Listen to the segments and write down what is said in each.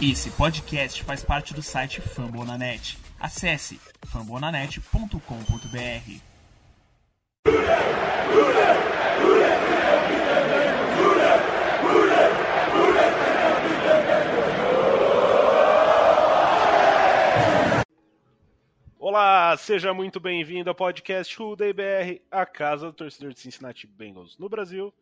Esse podcast faz parte do site Fambonanet. Acesse fambonanet.com.br. Olá, seja muito bem-vindo ao podcast Day BR, a casa do torcedor de Cincinnati Bengals no Brasil.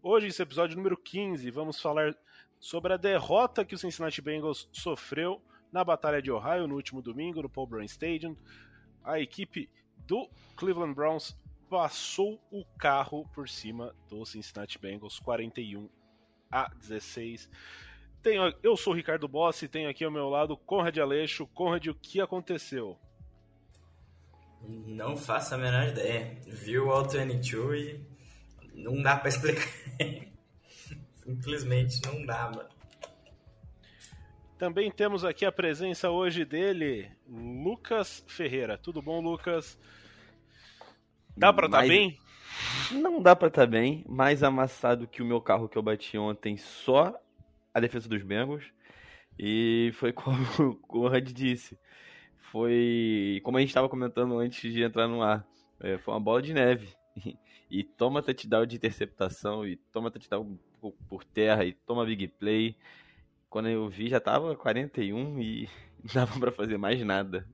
Hoje, esse episódio número 15, vamos falar sobre a derrota que o Cincinnati Bengals sofreu na Batalha de Ohio no último domingo no Paul Brown Stadium. A equipe do Cleveland Browns passou o carro por cima do Cincinnati Bengals 41 a 16. Tenho, eu sou o Ricardo Bossi e tenho aqui ao meu lado Conrad Aleixo. Conrad, o que aconteceu? Não faço a menor ideia. Viu o All 22 e não dá pra explicar. Simplesmente não dá, mano. Também temos aqui a presença hoje dele, Lucas Ferreira. Tudo bom, Lucas? Dá pra estar tá bem? Não dá pra estar tá bem, mais amassado que o meu carro que eu bati ontem, só a defesa dos Bengals. E foi como o Conrad disse. Foi como a gente estava comentando antes de entrar no ar. É, foi uma bola de neve. E toma touchdown de interceptação, e toma touchdown por terra e toma big play. Quando eu vi já tava 41 e não dava para fazer mais nada.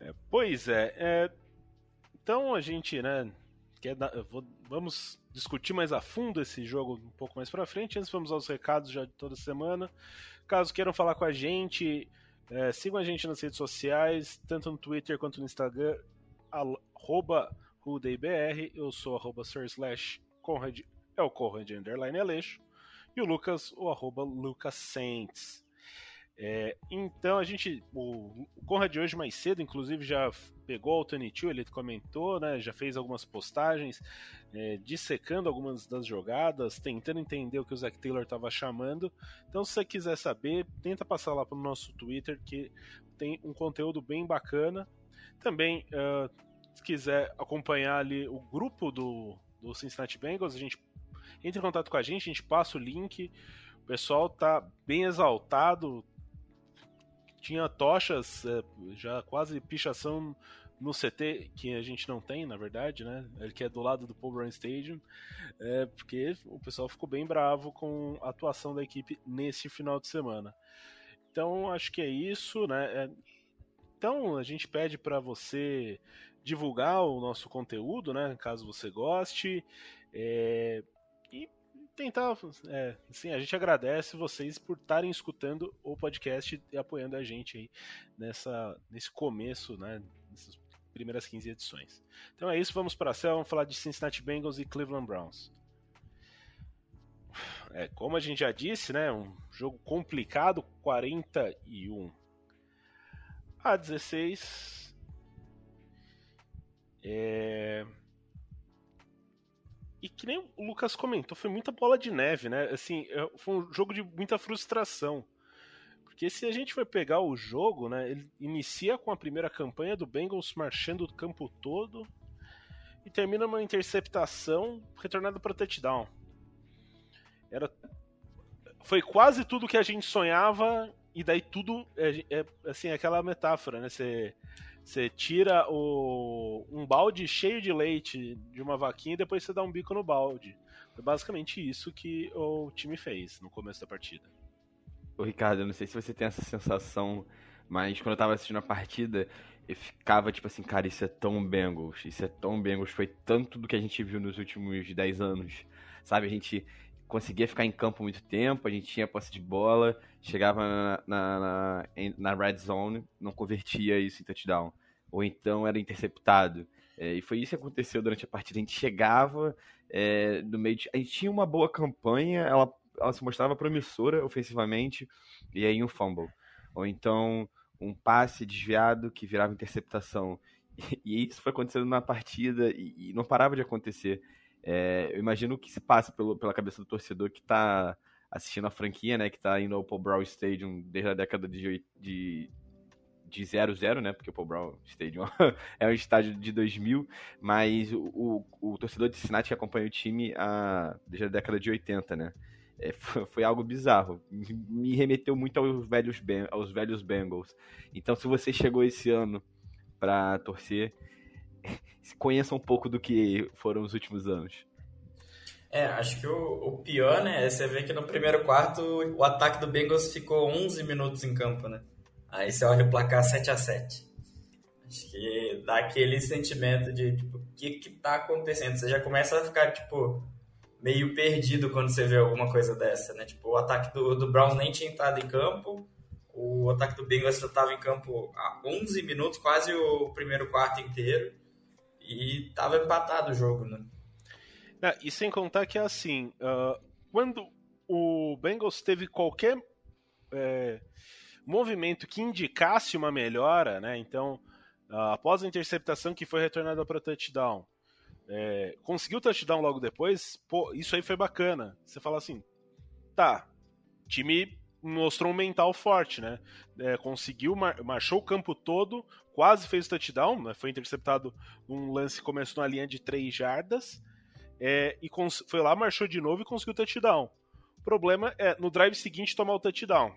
É, pois é, é, então a gente, né, quer dar, vou, vamos discutir mais a fundo esse jogo um pouco mais para frente. Antes vamos aos recados já de toda semana. Caso queiram falar com a gente, é, sigam a gente nas redes sociais, tanto no Twitter quanto no Instagram, arroba Eu sou arroba Conrad é o Conrad Underline Aleixo. E o Lucas, o arroba Lucas Saints. É, então a gente. O, Conrad hoje mais cedo, inclusive, já pegou o Tony Tio, ele comentou, né? Já fez algumas postagens é, dissecando algumas das jogadas, tentando entender o que o Zac Taylor estava chamando. Então, se você quiser saber, tenta passar lá para o nosso Twitter, que tem um conteúdo bem bacana. Também, uh, se quiser acompanhar ali o grupo do, do Cincinnati Bengals, a gente entra em contato com a gente, a gente passa o link. O pessoal tá bem exaltado. Tinha tochas, é, já quase pichação no CT, que a gente não tem, na verdade, né? Ele que é do lado do Paul Brown Stadium, é, porque o pessoal ficou bem bravo com a atuação da equipe nesse final de semana. Então, acho que é isso, né? É, então, a gente pede para você divulgar o nosso conteúdo, né? Caso você goste. É, e tentar. É, assim, a gente agradece vocês por estarem escutando o podcast e apoiando a gente aí nessa, nesse começo, né? Nessas primeiras 15 edições. Então é isso, vamos para a céu, vamos falar de Cincinnati Bengals e Cleveland Browns. É, como a gente já disse, né? Um jogo complicado, 41 a 16. É... E que nem o Lucas comentou, foi muita bola de neve, né? Assim, é, foi um jogo de muita frustração. Porque se a gente for pegar o jogo, né, ele inicia com a primeira campanha do Bengals marchando o campo todo e termina uma interceptação retornada para touchdown. Era foi quase tudo que a gente sonhava e daí tudo é, é assim aquela metáfora, né? Você você tira o, um balde cheio de leite de uma vaquinha e depois você dá um bico no balde. Foi basicamente isso que o time fez no começo da partida. Ô Ricardo, eu não sei se você tem essa sensação, mas quando eu tava assistindo a partida, eu ficava tipo assim, cara, isso é tão Bengals, isso é tão Bengals, foi tanto do que a gente viu nos últimos 10 anos. Sabe, a gente conseguia ficar em campo muito tempo, a gente tinha posse de bola, chegava na, na, na, na red zone, não convertia isso em touchdown. Ou então era interceptado. É, e foi isso que aconteceu durante a partida. A gente chegava é, no meio de... A gente tinha uma boa campanha, ela, ela se mostrava promissora ofensivamente, e aí um fumble. Ou então um passe desviado que virava interceptação. E, e isso foi acontecendo na partida e, e não parava de acontecer. É, eu imagino que se passa pelo, pela cabeça do torcedor que está assistindo a franquia, né, que está indo ao Paul Brown Stadium desde a década de, de, de 00, né, porque o Paul Brown Stadium é um estádio de 2000, mas o, o, o torcedor de Cincinnati acompanha o time a, desde a década de 80, né, é, foi algo bizarro. Me remeteu muito aos velhos, aos velhos Bengals. Então, se você chegou esse ano para torcer, conheça um pouco do que foram os últimos anos. É, acho que o, o, pior, né, é você ver que no primeiro quarto o ataque do Bengals ficou 11 minutos em campo, né? Aí você olha o placar 7 a 7 Acho que dá aquele sentimento de, tipo, o que que tá acontecendo? Você já começa a ficar, tipo, meio perdido quando você vê alguma coisa dessa, né? Tipo, o ataque do, do Browns nem tinha entrado em campo, o ataque do Bengals já estava em campo há 11 minutos, quase o primeiro quarto inteiro, e tava empatado o jogo, né? É, e sem contar que é assim, uh, quando o Bengals teve qualquer é, movimento que indicasse uma melhora, né? Então, uh, após a interceptação que foi retornada para touchdown, é, conseguiu touchdown logo depois, pô, isso aí foi bacana. Você fala assim, tá, time mostrou um mental forte, né? É, conseguiu, mar marchou o campo todo, quase fez touchdown, né? foi interceptado num lance que começou na linha de 3 jardas, é, e foi lá, marchou de novo e conseguiu touchdown. O problema é no drive seguinte tomar o touchdown.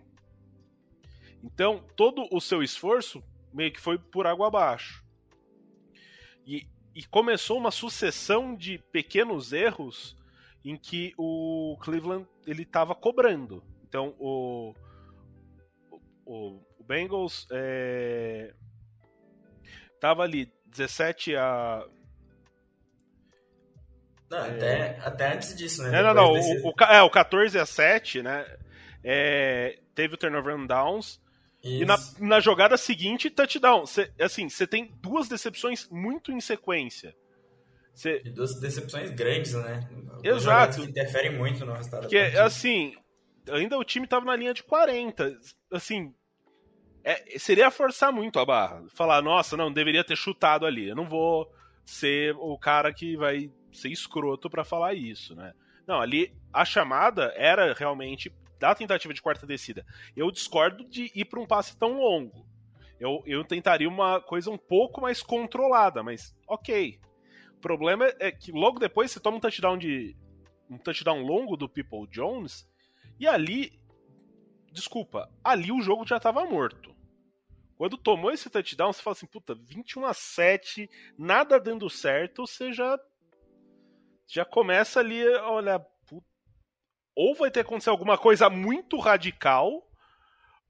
Então, todo o seu esforço meio que foi por água abaixo. E, e começou uma sucessão de pequenos erros em que o Cleveland ele estava cobrando. Então, o, o, o Bengals estava é, ali 17 a não, é... até, até antes disso, né? É, não, não, desse... o, o, é, o 14 a 7, né? É, teve o turnover on downs. Isso. E na, na, jogada seguinte, touchdown. Cê, assim, você tem duas decepções muito em sequência. Cê... E duas decepções grandes, né? Exato. Que interferem muito no resultado. Porque, assim, ainda o time tava na linha de 40. Assim, é, seria forçar muito a barra. Falar, nossa, não, deveria ter chutado ali. Eu não vou ser o cara que vai ser escroto para falar isso, né? Não, ali a chamada era realmente da tentativa de quarta descida. Eu discordo de ir para um passe tão longo. Eu, eu tentaria uma coisa um pouco mais controlada, mas ok. O problema é que logo depois você toma um touchdown de um touchdown longo do People Jones e ali desculpa, ali o jogo já estava morto. Quando tomou esse touchdown, você fala assim, puta, 21 a 7, nada dando certo, você já já começa ali, olha, ou vai ter que acontecer alguma coisa muito radical,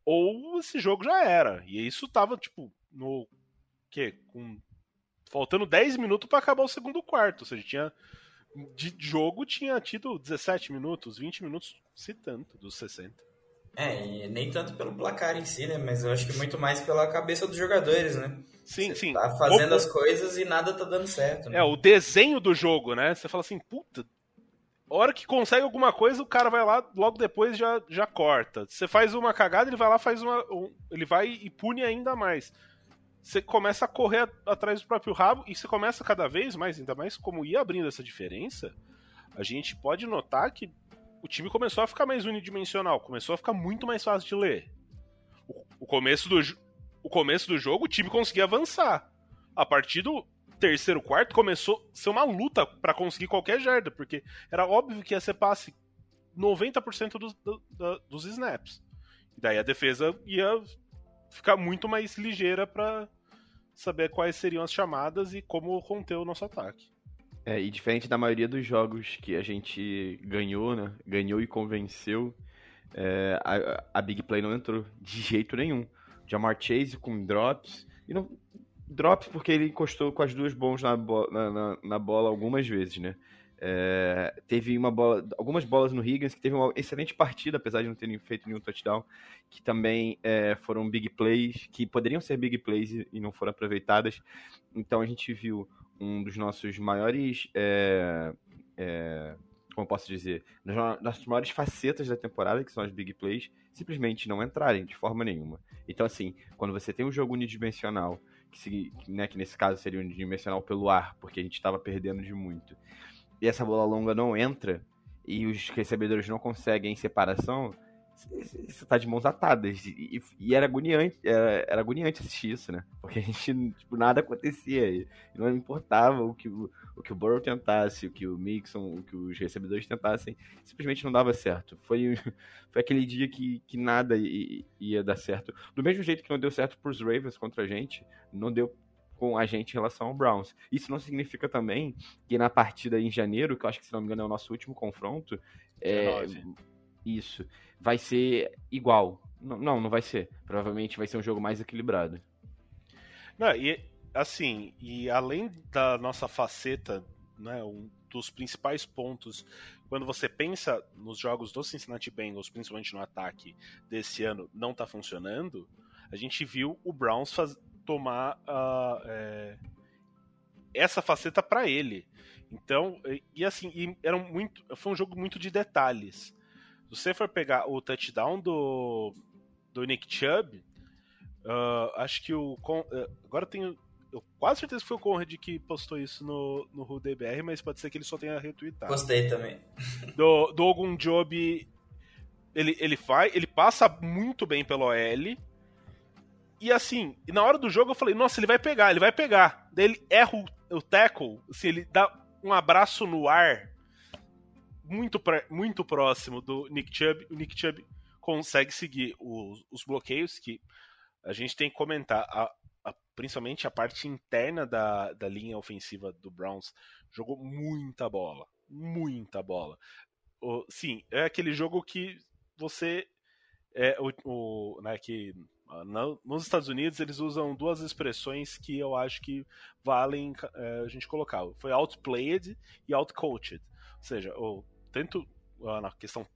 ou esse jogo já era. E isso tava, tipo, no. que Com. Faltando 10 minutos para acabar o segundo quarto. Ou seja, tinha. De jogo tinha tido 17 minutos, 20 minutos, se tanto, dos 60. É, e nem tanto pelo placar em si, né? Mas eu acho que muito mais pela cabeça dos jogadores, né? Sim, Você sim. Tá fazendo as coisas e nada tá dando certo. Né? É, o desenho do jogo, né? Você fala assim, puta. A hora que consegue alguma coisa, o cara vai lá, logo depois já, já corta. Você faz uma cagada, ele vai lá, faz uma. Um, ele vai e pune ainda mais. Você começa a correr atrás do próprio rabo e você começa cada vez mais, ainda mais como ia abrindo essa diferença, a gente pode notar que o time começou a ficar mais unidimensional, começou a ficar muito mais fácil de ler. O, o começo, do, o começo do jogo, o time conseguia avançar. A partir do terceiro quarto, começou a ser uma luta para conseguir qualquer jarda, porque era óbvio que ia ser passe 90% dos, do, do, dos snaps. E daí a defesa ia ficar muito mais ligeira para saber quais seriam as chamadas e como conter o nosso ataque. É, e diferente da maioria dos jogos que a gente ganhou, né? Ganhou e convenceu, é, a, a, Big Play não entrou de jeito nenhum. Jamar Chase com drops, e não, drops porque ele encostou com as duas bons na, na, na, na bola algumas vezes, né? É, teve uma bola, algumas bolas no Higgins que teve uma excelente partida, apesar de não terem feito nenhum touchdown, que também é, foram big plays, que poderiam ser big plays e, e não foram aproveitadas. Então a gente viu um dos nossos maiores. É, é, como posso dizer? Das maiores facetas da temporada, que são as big plays, simplesmente não entrarem de forma nenhuma. Então, assim, quando você tem um jogo unidimensional, que, né, que nesse caso seria unidimensional pelo ar, porque a gente estava perdendo de muito, e essa bola longa não entra, e os recebedores não conseguem separação, você tá de mãos atadas. E, e era agoniante, era, era, agoniante assistir isso, né? Porque a gente, tipo, nada acontecia. E não importava o que o, o que o Burrow tentasse, o que o Mixon, o que os recebedores tentassem, simplesmente não dava certo. Foi, foi aquele dia que, que nada ia, ia dar certo. Do mesmo jeito que não deu certo pros Ravens contra a gente, não deu com a gente em relação ao Browns. Isso não significa também que na partida em janeiro, que eu acho que se não me engano é o nosso último confronto, é, isso vai ser igual. Não, não, vai ser. Provavelmente vai ser um jogo mais equilibrado. Não, e assim, e além da nossa faceta, né, um dos principais pontos quando você pensa nos jogos do Cincinnati Bengals, principalmente no ataque desse ano, não tá funcionando, a gente viu o Browns faz, tomar uh, é, essa faceta para ele. Então, e assim, e era muito, foi um jogo muito de detalhes. Se você for pegar o touchdown do, do Nick Chubb, uh, acho que o. Uh, agora tenho. Eu quase certeza que foi o Conrad que postou isso no, no RuDBR, mas pode ser que ele só tenha retweetado. Gostei também. Do, do Ogun Job. Ele, ele, faz, ele passa muito bem pelo OL e assim, na hora do jogo eu falei, nossa, ele vai pegar, ele vai pegar. Daí ele erra o, o tackle, assim, ele dá um abraço no ar muito, muito próximo do Nick Chubb. O Nick Chubb consegue seguir os, os bloqueios que a gente tem que comentar. A, a, principalmente a parte interna da, da linha ofensiva do Browns jogou muita bola. Muita bola. O, sim, é aquele jogo que você. É, o, o, né, que nos Estados Unidos, eles usam duas expressões que eu acho que valem é, a gente colocar. Foi outplayed e outcoached. Ou seja, ou, tanto na questão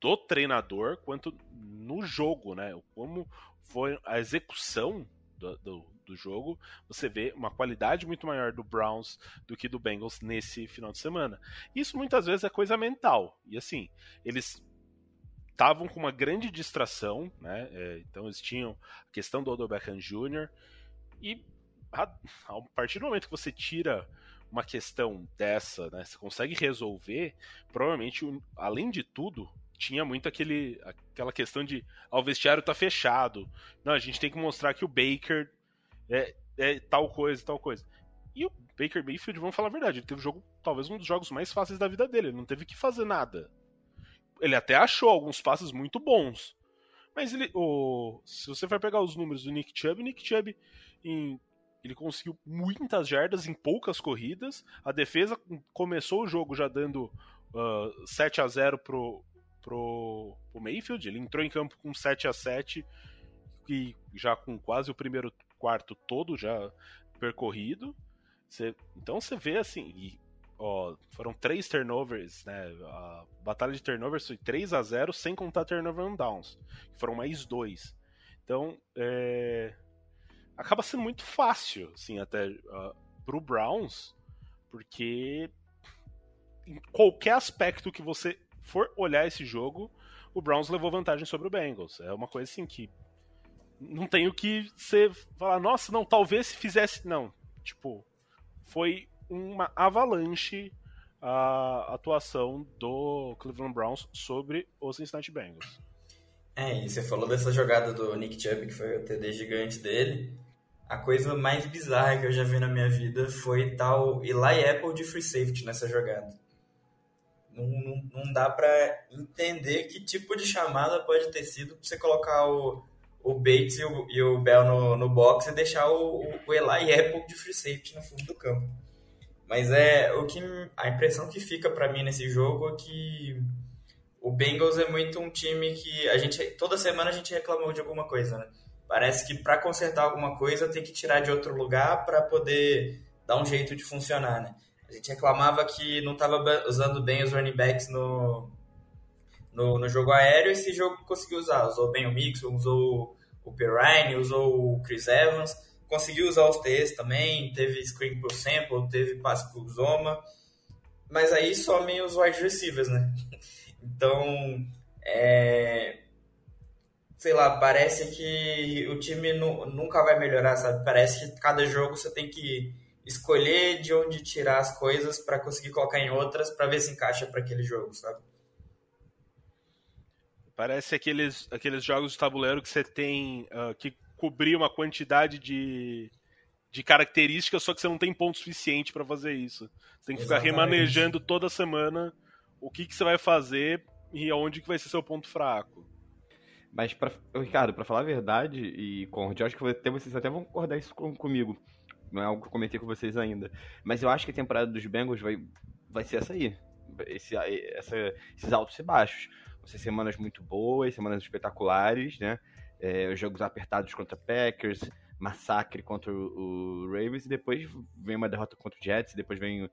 do treinador quanto no jogo, né? Como foi a execução do, do, do, jogo, você vê uma qualidade muito maior do Browns do que do Bengals nesse final de semana. Isso muitas vezes é coisa mental. E assim, eles estavam com uma grande distração, né? É, então eles tinham a questão do Odell Beckham Jr. E a, a partir do momento que você tira uma questão dessa, né? Você consegue resolver, provavelmente, além de tudo, tinha muito aquele, aquela questão de ah, o vestiário tá fechado. Não, a gente tem que mostrar que o Baker é, é tal coisa, tal coisa. E o Baker Mayfield, vamos falar a verdade, ele teve um jogo, talvez um dos jogos mais fáceis da vida dele. Ele não teve que fazer nada ele até achou alguns passes muito bons. Mas ele, se você for pegar os números do Nick Chubb, Nick Chubb em, ele conseguiu muitas jardas em poucas corridas. A defesa começou o jogo já dando uh, 7 a 0 pro, pro, pro Mayfield. Ele entrou em campo com 7 a 7 e já com quase o primeiro quarto todo já percorrido. Você, então você vê assim, ó, foram três turnovers, né? A batalha de turnovers foi 3 a 0 sem contar turnover on downs, foram mais dois. Então, é... acaba sendo muito fácil, assim, até uh, pro Browns, porque em qualquer aspecto que você for olhar esse jogo, o Browns levou vantagem sobre o Bengals. É uma coisa assim que não tem o que você falar, nossa, não, talvez se fizesse. Não, tipo, foi uma avalanche a atuação do Cleveland Browns sobre os Cincinnati Bengals. É, e você falou dessa jogada do Nick Chubb, que foi o TD gigante dele. A coisa mais bizarra que eu já vi na minha vida foi tal Eli Apple de free safety nessa jogada. Não, não, não dá para entender que tipo de chamada pode ter sido pra você colocar o, o Bates e o, e o Bell no, no box e deixar o, o Eli Apple de free safety no fundo do campo. Mas é o que a impressão que fica para mim nesse jogo é que o Bengals é muito um time que a gente toda semana a gente reclamou de alguma coisa, né? Parece que para consertar alguma coisa tem que tirar de outro lugar para poder dar um jeito de funcionar, né? A gente reclamava que não estava usando bem os running backs no, no, no, jogo aéreo, esse jogo conseguiu usar. Usou bem o Mixon, usou o Perrine, usou o Chris Evans conseguiu usar os TEs também, teve screen pro sample, teve passe pro Zoma, mas aí somem os wide receivers, né? Então, é... sei lá, parece que o time nu nunca vai melhorar, sabe? Parece que cada jogo você tem que escolher de onde tirar as coisas para conseguir colocar em outras para ver se encaixa para aquele jogo, sabe? Parece aqueles, aqueles jogos de tabuleiro que você tem uh, que cobrir uma quantidade de, de características, só que você não tem ponto suficiente para fazer isso. Você tem que Exatamente. ficar remanejando toda semana o que, que você vai fazer e aonde que vai ser seu ponto fraco. Mas, pra, Ricardo, para falar a verdade, e com o acho que até vocês até vão concordar isso com, comigo. Não é algo que eu comentei com vocês ainda. Mas eu acho que a temporada dos Bengals vai, vai ser essa aí. Esse, essa, esses altos e baixos. Vão ser semanas muito boas, semanas espetaculares, né? É, jogos apertados contra Packers, massacre contra o, o Ravens, e depois vem uma derrota contra o Jets, depois vem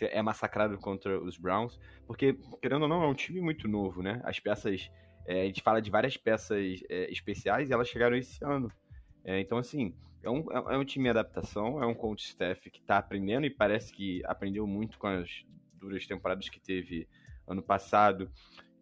é massacrado contra os Browns, porque, querendo ou não, é um time muito novo, né? As peças é, a gente fala de várias peças é, especiais e elas chegaram esse ano. É, então, assim, é um, é um time de adaptação, é um coach staff que está aprendendo e parece que aprendeu muito com as duras temporadas que teve ano passado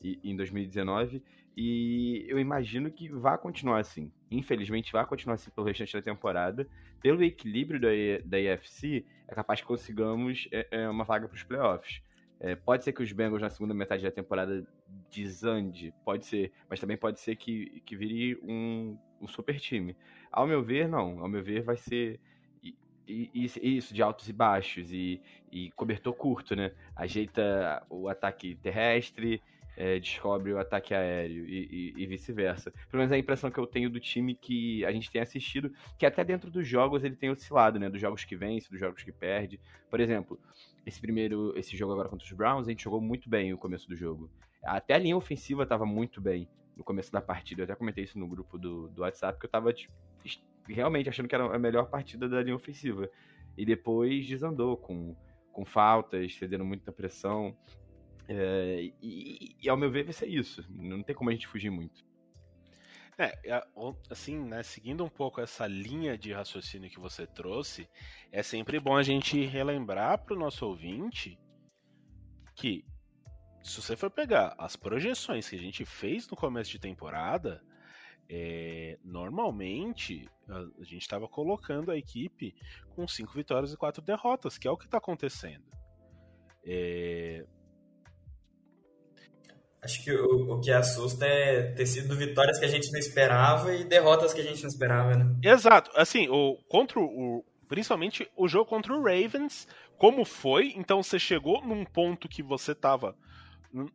e em 2019. E eu imagino que vai continuar assim. Infelizmente, vai continuar assim pelo restante da temporada. Pelo equilíbrio da, da EFC, é capaz que consigamos é, é uma vaga para os playoffs. É, pode ser que os Bengals na segunda metade da temporada desande, pode ser, mas também pode ser que, que vire um, um super time. Ao meu ver, não. Ao meu ver, vai ser isso de altos e baixos e, e cobertor curto, né? Ajeita o ataque terrestre, é, descobre o ataque aéreo e, e, e vice-versa. Pelo menos é a impressão que eu tenho do time que a gente tem assistido, que até dentro dos jogos ele tem oscilado, né? Dos jogos que vence, dos jogos que perde. Por exemplo, esse primeiro, esse jogo agora contra os Browns, a gente jogou muito bem no começo do jogo. Até a linha ofensiva estava muito bem no começo da partida. Eu até comentei isso no grupo do, do WhatsApp, que eu estava tipo, realmente achando que era a melhor partida da linha ofensiva. E depois desandou com, com faltas, cedendo muita pressão. É, e, e, ao meu ver vai ser isso. Não tem como a gente fugir muito. É, assim, né, seguindo um pouco essa linha de raciocínio que você trouxe, é sempre bom a gente relembrar para o nosso ouvinte que, se você for pegar as projeções que a gente fez no começo de temporada, é, normalmente a, a gente estava colocando a equipe com cinco vitórias e quatro derrotas, que é o que está acontecendo. É, Acho que o, o que assusta é ter sido vitórias que a gente não esperava e derrotas que a gente não esperava, né? Exato. Assim, o, contra o, principalmente o jogo contra o Ravens, como foi, então você chegou num ponto que você tava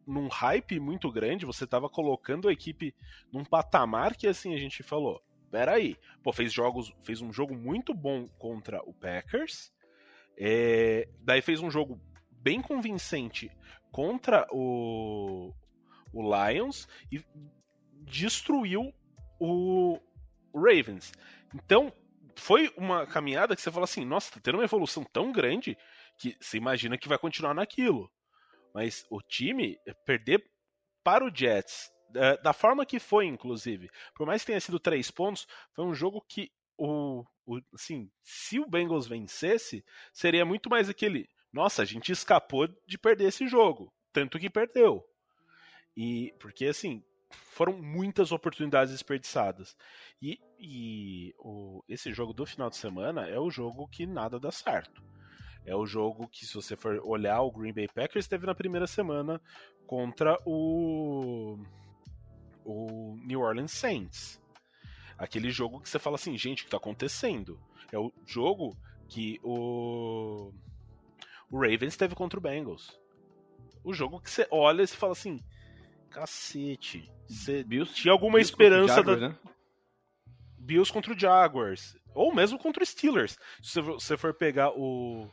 num hype muito grande, você tava colocando a equipe num patamar que assim a gente falou, peraí, pô, fez jogos, fez um jogo muito bom contra o Packers, é, daí fez um jogo bem convincente contra o, o Lions e destruiu o Ravens. Então, foi uma caminhada que você fala assim: nossa, tá tendo uma evolução tão grande que você imagina que vai continuar naquilo. Mas o time perder para o Jets, da forma que foi, inclusive, por mais que tenha sido três pontos, foi um jogo que o, o assim, se o Bengals vencesse, seria muito mais aquele, nossa, a gente escapou de perder esse jogo, tanto que perdeu. E porque assim, foram muitas oportunidades desperdiçadas. E, e o, esse jogo do final de semana é o jogo que nada dá certo. É o jogo que, se você for olhar, o Green Bay Packers teve na primeira semana contra o, o New Orleans Saints. Aquele jogo que você fala assim, gente, o que está acontecendo? É o jogo que o, o Ravens teve contra o Bengals. O jogo que você olha e você fala assim, Cacete. Você Bills, tinha alguma Bills esperança Jaguars, da. Né? Bills contra o Jaguars. Ou mesmo contra o Steelers. Se você for pegar o,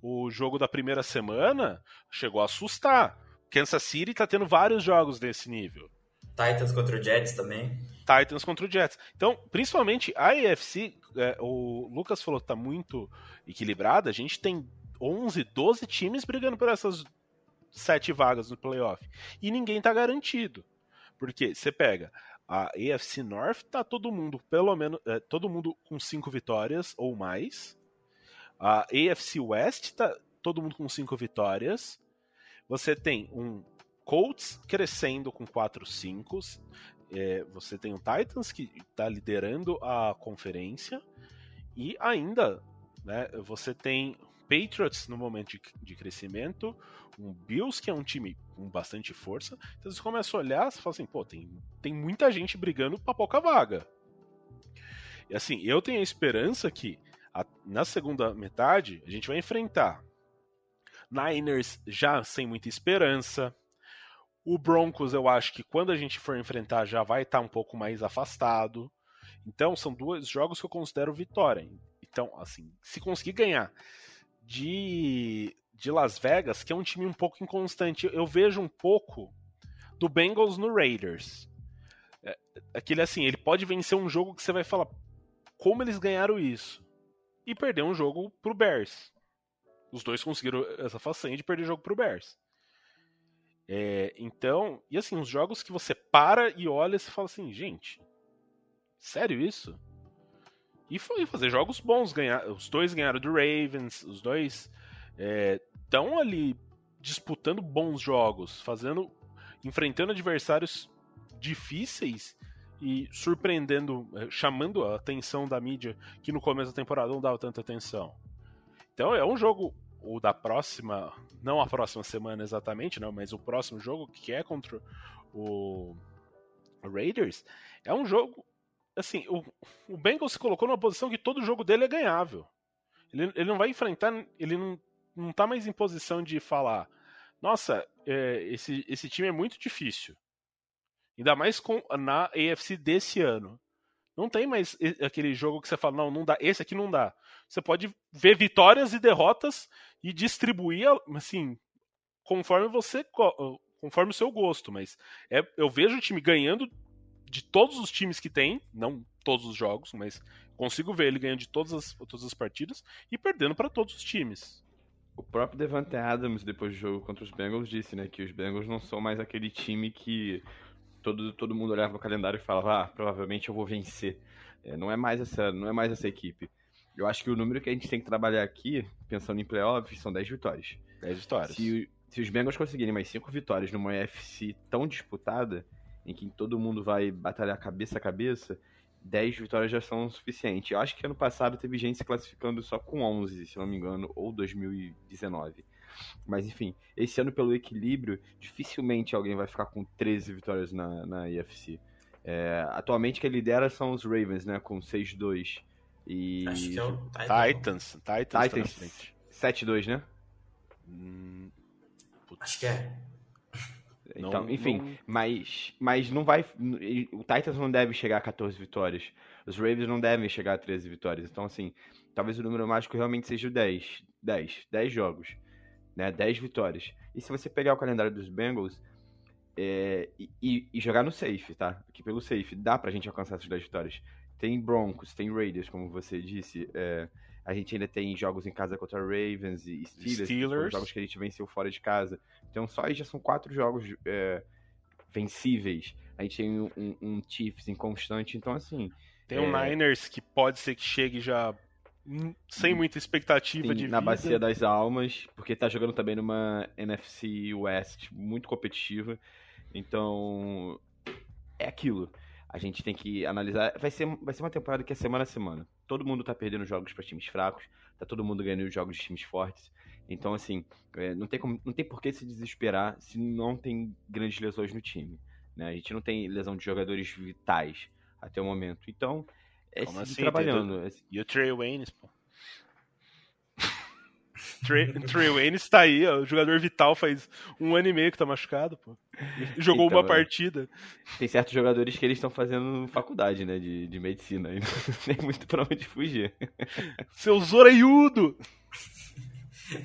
o jogo da primeira semana, chegou a assustar. Kansas City tá tendo vários jogos desse nível. Titans contra o Jets também. Titans contra o Jets. Então, principalmente a AFC, é, o Lucas falou que tá muito equilibrada. A gente tem 11, 12 times brigando por essas sete vagas no playoff. E ninguém tá garantido. Porque você pega a AFC North, tá todo mundo, pelo menos, é, todo mundo com cinco vitórias ou mais. A AFC West tá todo mundo com cinco vitórias. Você tem um Colts crescendo com 4-5. É, você tem o Titans que está liderando a conferência. E ainda, né, você tem Patriots no momento de, de, crescimento, um Bills que é um time com bastante força. Então você começa a olhar, você fala assim, pô, tem, tem muita gente brigando pra pouca vaga. E assim, eu tenho a esperança que a, na segunda metade a gente vai enfrentar Niners já sem muita esperança. O Broncos, eu acho que quando a gente for enfrentar já vai estar tá um pouco mais afastado. Então, são dois jogos que eu considero vitória. Então, assim, se conseguir ganhar de, de Las Vegas, que é um time um pouco inconstante, eu vejo um pouco do Bengals no Raiders. É, aquele assim, ele pode vencer um jogo que você vai falar como eles ganharam isso e perder um jogo pro Bears. Os dois conseguiram essa façanha de perder o jogo pro Bears. É, então, e assim, os jogos que você para e olha e fala assim, gente, sério isso? E foi fazer jogos bons, ganhar, os dois ganharam do Ravens, os dois estão é, ali disputando bons jogos, fazendo, enfrentando adversários difíceis e surpreendendo, é, chamando a atenção da mídia que no começo da temporada não dava tanta atenção. Então é um jogo o da próxima, não a próxima semana exatamente, não, mas o próximo jogo que é contra o Raiders, é um jogo assim, o, o Bengals se colocou numa posição que todo jogo dele é ganhável. Ele, ele não vai enfrentar, ele não, não tá mais em posição de falar, nossa, é, esse, esse time é muito difícil. Ainda mais com, na AFC desse ano. Não tem mais aquele jogo que você fala, não, não dá, esse aqui não dá. Você pode ver vitórias e derrotas e distribuir, assim, conforme você, conforme o seu gosto. Mas é, eu vejo o time ganhando de todos os times que tem, não todos os jogos, mas consigo ver ele ganhando de todas as, todas as partidas e perdendo para todos os times. O próprio Devante Adams, depois do jogo contra os Bengals, disse né, que os Bengals não são mais aquele time que todo, todo mundo olhava no calendário e falava, ah, provavelmente eu vou vencer. É, não, é mais essa, não é mais essa equipe. Eu acho que o número que a gente tem que trabalhar aqui, pensando em playoffs, são 10 vitórias. 10 vitórias. Se, se os Bengals conseguirem mais 5 vitórias numa UFC tão disputada, em que todo mundo vai batalhar cabeça a cabeça, 10 vitórias já são o suficiente. Eu acho que ano passado teve gente se classificando só com 11, se não me engano, ou 2019. Mas enfim, esse ano pelo equilíbrio, dificilmente alguém vai ficar com 13 vitórias na, na IFC. É, atualmente quem lidera são os Ravens, né, com 6-2. E... Acho que é o Titans. Titans, Titans 7-2, né? Hum, Acho que é. Então, não, enfim, não... Mas, mas não vai. O Titans não deve chegar a 14 vitórias. Os Ravens não devem chegar a 13 vitórias. Então, assim, talvez o número mágico realmente seja o 10. 10. 10 jogos. Né? 10 vitórias. E se você pegar o calendário dos Bengals é, e, e, jogar no safe, tá? Aqui pelo safe, dá pra gente alcançar essas 10 vitórias. Tem Broncos, tem Raiders, como você disse. É, a gente ainda tem jogos em casa contra Ravens e Steelers, Steelers. jogos que a gente venceu fora de casa. Então só aí já são quatro jogos é, vencíveis. A gente tem um, um, um, Chiefs inconstante, então assim. Tem um é... Niners que pode ser que chegue já sem muita expectativa Sim, de vida. Na bacia das almas, porque tá jogando também numa NFC West muito competitiva. Então, é aquilo. A gente tem que analisar. Vai ser, vai ser uma temporada que é semana a semana. Todo mundo tá perdendo jogos para times fracos, tá todo mundo ganhando jogos de times fortes. Então, assim, é, não, tem como, não tem por que se desesperar se não tem grandes lesões no time. Né? A gente não tem lesão de jogadores vitais até o momento. Então, é como assim, trabalhando. E o Trey Waynes, pô? Trey, Trey Wayne está aí, ó, o jogador vital faz um ano e meio que tá machucado, pô. Jogou então, uma é. partida. Tem certos jogadores que eles estão fazendo faculdade, né, de, de medicina, não tem muito pra onde fugir. Seu zoreiudo!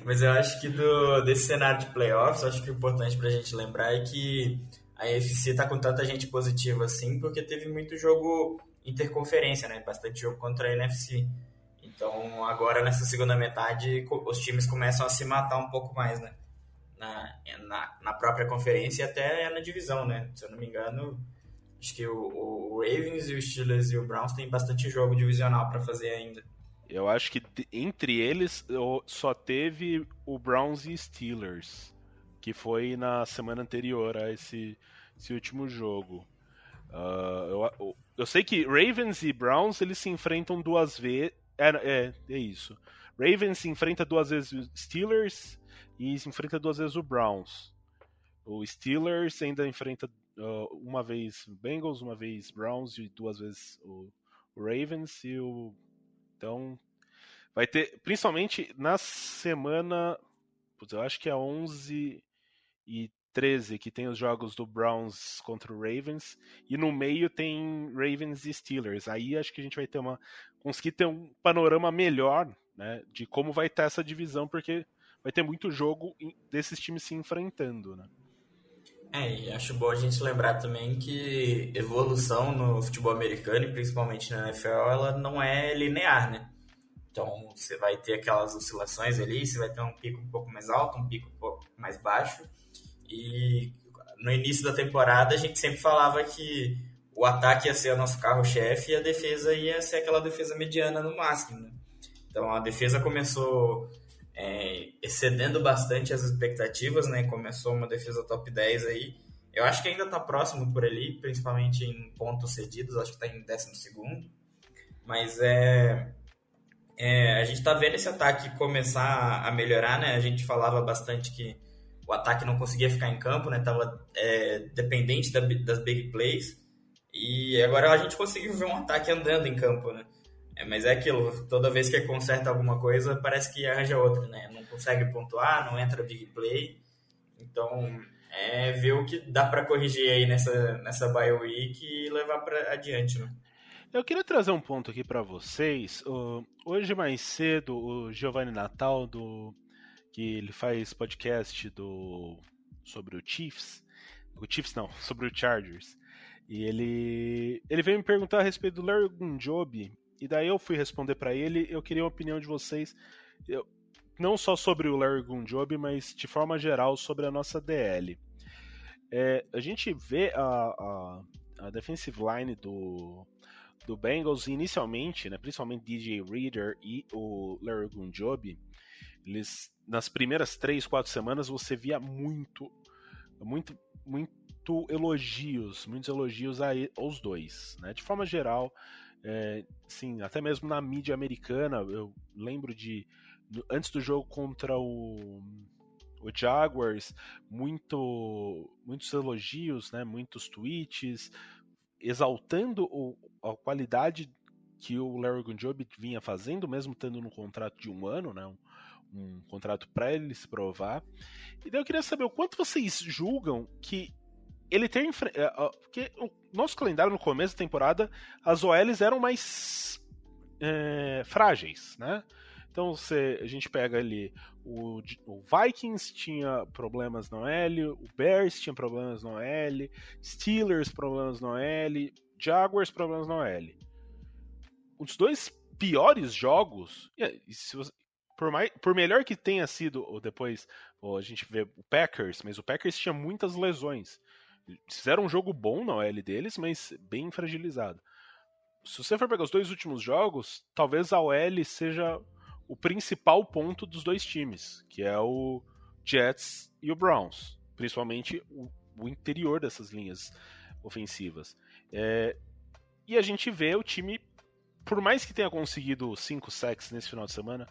Mas eu acho que do, desse cenário de playoffs, acho que o importante pra gente lembrar é que a UFC tá com tanta gente positiva assim, porque teve muito jogo interconferência, né? Bastante jogo contra a NFC. Então, agora nessa segunda metade, os times começam a se matar um pouco mais, né? Na, na, na própria conferência e até na divisão, né? Se eu não me engano, acho que o, o Ravens e o Steelers e o Browns têm bastante jogo divisional para fazer ainda. Eu acho que entre eles só teve o Browns e Steelers, que foi na semana anterior a esse, esse último jogo. Uh, eu, eu sei que Ravens e Browns eles se enfrentam duas vezes. É, é, é isso. Ravens enfrenta duas vezes o Steelers e se enfrenta duas vezes o Browns. O Steelers ainda enfrenta uh, uma vez Bengals, uma vez Browns e duas vezes o, o Ravens e o então vai ter principalmente na semana, putz, eu acho que é 11 e 13 que tem os jogos do Browns contra o Ravens e no meio tem Ravens e Steelers. Aí acho que a gente vai ter uma conseguir ter um panorama melhor, né, de como vai estar essa divisão porque vai ter muito jogo desses times se enfrentando, né? É, e acho bom a gente lembrar também que evolução no futebol americano e principalmente na NFL, ela não é linear, né? Então você vai ter aquelas oscilações ali, você vai ter um pico um pouco mais alto, um pico um pouco mais baixo. E no início da temporada a gente sempre falava que o ataque ia ser o nosso carro-chefe e a defesa ia ser aquela defesa mediana no máximo. Né? Então a defesa começou é, excedendo bastante as expectativas, né? Começou uma defesa top 10 aí. Eu acho que ainda está próximo por ali, principalmente em pontos cedidos, acho que está em 12. Mas é, é, a gente está vendo esse ataque começar a melhorar, né? A gente falava bastante que o ataque não conseguia ficar em campo, né? Tava é, dependente da, das big plays. E agora a gente conseguiu ver um ataque andando em campo, né? É, mas é aquilo, toda vez que conserta alguma coisa, parece que arranja outra, né? Não consegue pontuar, não entra big play. Então, é ver o que dá para corrigir aí nessa, nessa bye week e levar para adiante, né? Eu queria trazer um ponto aqui para vocês. hoje mais cedo, o Giovanni Natal, do, que ele faz podcast do sobre o Chiefs, o Chiefs não, sobre o Chargers. E ele ele veio me perguntar a respeito do Larry Gunjobi e daí eu fui responder para ele, eu queria a opinião de vocês, eu, não só sobre o Larry Gunjob, mas de forma geral sobre a nossa DL. É, a gente vê a, a, a, defensive line do, do Bengals inicialmente, né, principalmente DJ Reader e o Larry Gunjob, eles nas primeiras três, quatro semanas você via muito, muito, muito elogios, muitos elogios a, aos dois, né? De forma geral, é, sim, até mesmo na mídia americana, eu lembro de antes do jogo contra o, o Jaguars, muito, muitos elogios, né, muitos tweets, exaltando o, a qualidade que o Larry Gunjob vinha fazendo, mesmo tendo no contrato de um ano, né, um, um contrato para ele se provar. E daí eu queria saber o quanto vocês julgam que ele tem. É, porque nosso calendário no começo da temporada, as OLs eram mais é, frágeis, né? Então você, a gente pega ali o, o, Vikings tinha problemas no OL, o Bears tinha problemas no OL, Steelers problemas no OL, Jaguars problemas no OL. Os dois piores jogos, você, por, mais, por melhor que tenha sido depois, a gente vê o Packers, mas o Packers tinha muitas lesões fizeram um jogo bom na OL deles, mas bem fragilizado. Se você for pegar os dois últimos jogos, talvez a OL seja o principal ponto dos dois times, que é o Jets e o Browns, principalmente o, o interior dessas linhas ofensivas. É, e a gente vê o time, por mais que tenha conseguido cinco sacks nesse final de semana,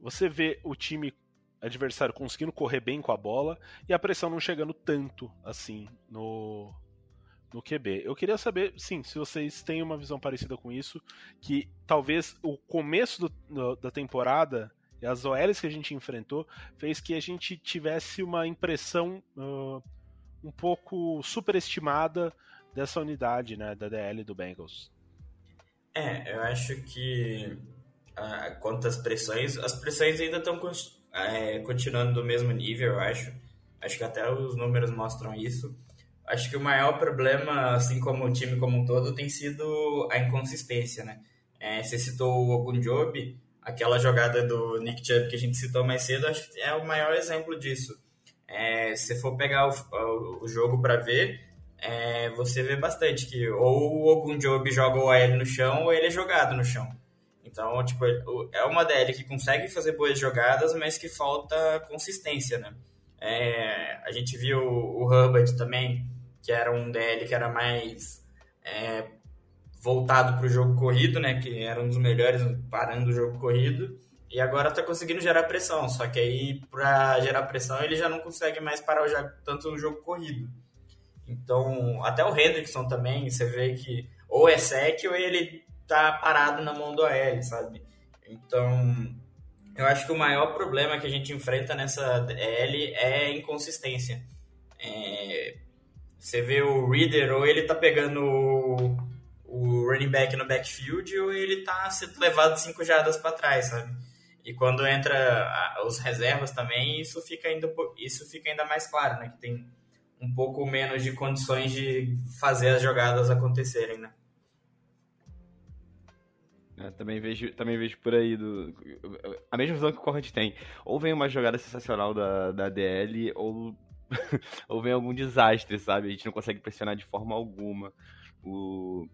você vê o time adversário conseguindo correr bem com a bola e a pressão não chegando tanto assim no, no QB. Eu queria saber, sim, se vocês têm uma visão parecida com isso, que talvez o começo do, do, da temporada e as OLs que a gente enfrentou fez que a gente tivesse uma impressão uh, um pouco superestimada dessa unidade, né, da DL do Bengals. É, eu acho que uh, quanto às pressões, as pressões ainda estão é, continuando do mesmo nível, eu acho. Acho que até os números mostram isso. Acho que o maior problema, assim como o time como um todo, tem sido a inconsistência, né? É, você citou o Ogunjobi, aquela jogada do Nick Chubb que a gente citou mais cedo, acho que é o maior exemplo disso. É, se for pegar o, o jogo para ver, é, você vê bastante que ou o Ogunjobi joga o AL no chão ou ele é jogado no chão. Então, tipo, é uma DL que consegue fazer boas jogadas, mas que falta consistência, né? É, a gente viu o Hubbard também, que era um DL que era mais é, voltado para o jogo corrido, né? Que era um dos melhores parando o jogo corrido. e agora tá conseguindo gerar pressão. Só que aí, para gerar pressão, ele já não consegue mais parar jogo, tanto no jogo corrido. Então, até o Hendrickson também, você vê que ou é sec ou ele tá parado na mão do AL, sabe? Então, eu acho que o maior problema que a gente enfrenta nessa L é inconsistência. É, você vê o Reader, ou ele tá pegando o, o running back no backfield, ou ele tá sendo levado cinco jardas para trás, sabe? E quando entra os reservas também, isso fica ainda, isso fica ainda mais claro, né? Que tem um pouco menos de condições de fazer as jogadas acontecerem, né? É, também, vejo, também vejo por aí do, a mesma visão que o Corrent tem. Ou vem uma jogada sensacional da, da DL, ou, ou vem algum desastre, sabe? A gente não consegue pressionar de forma alguma o,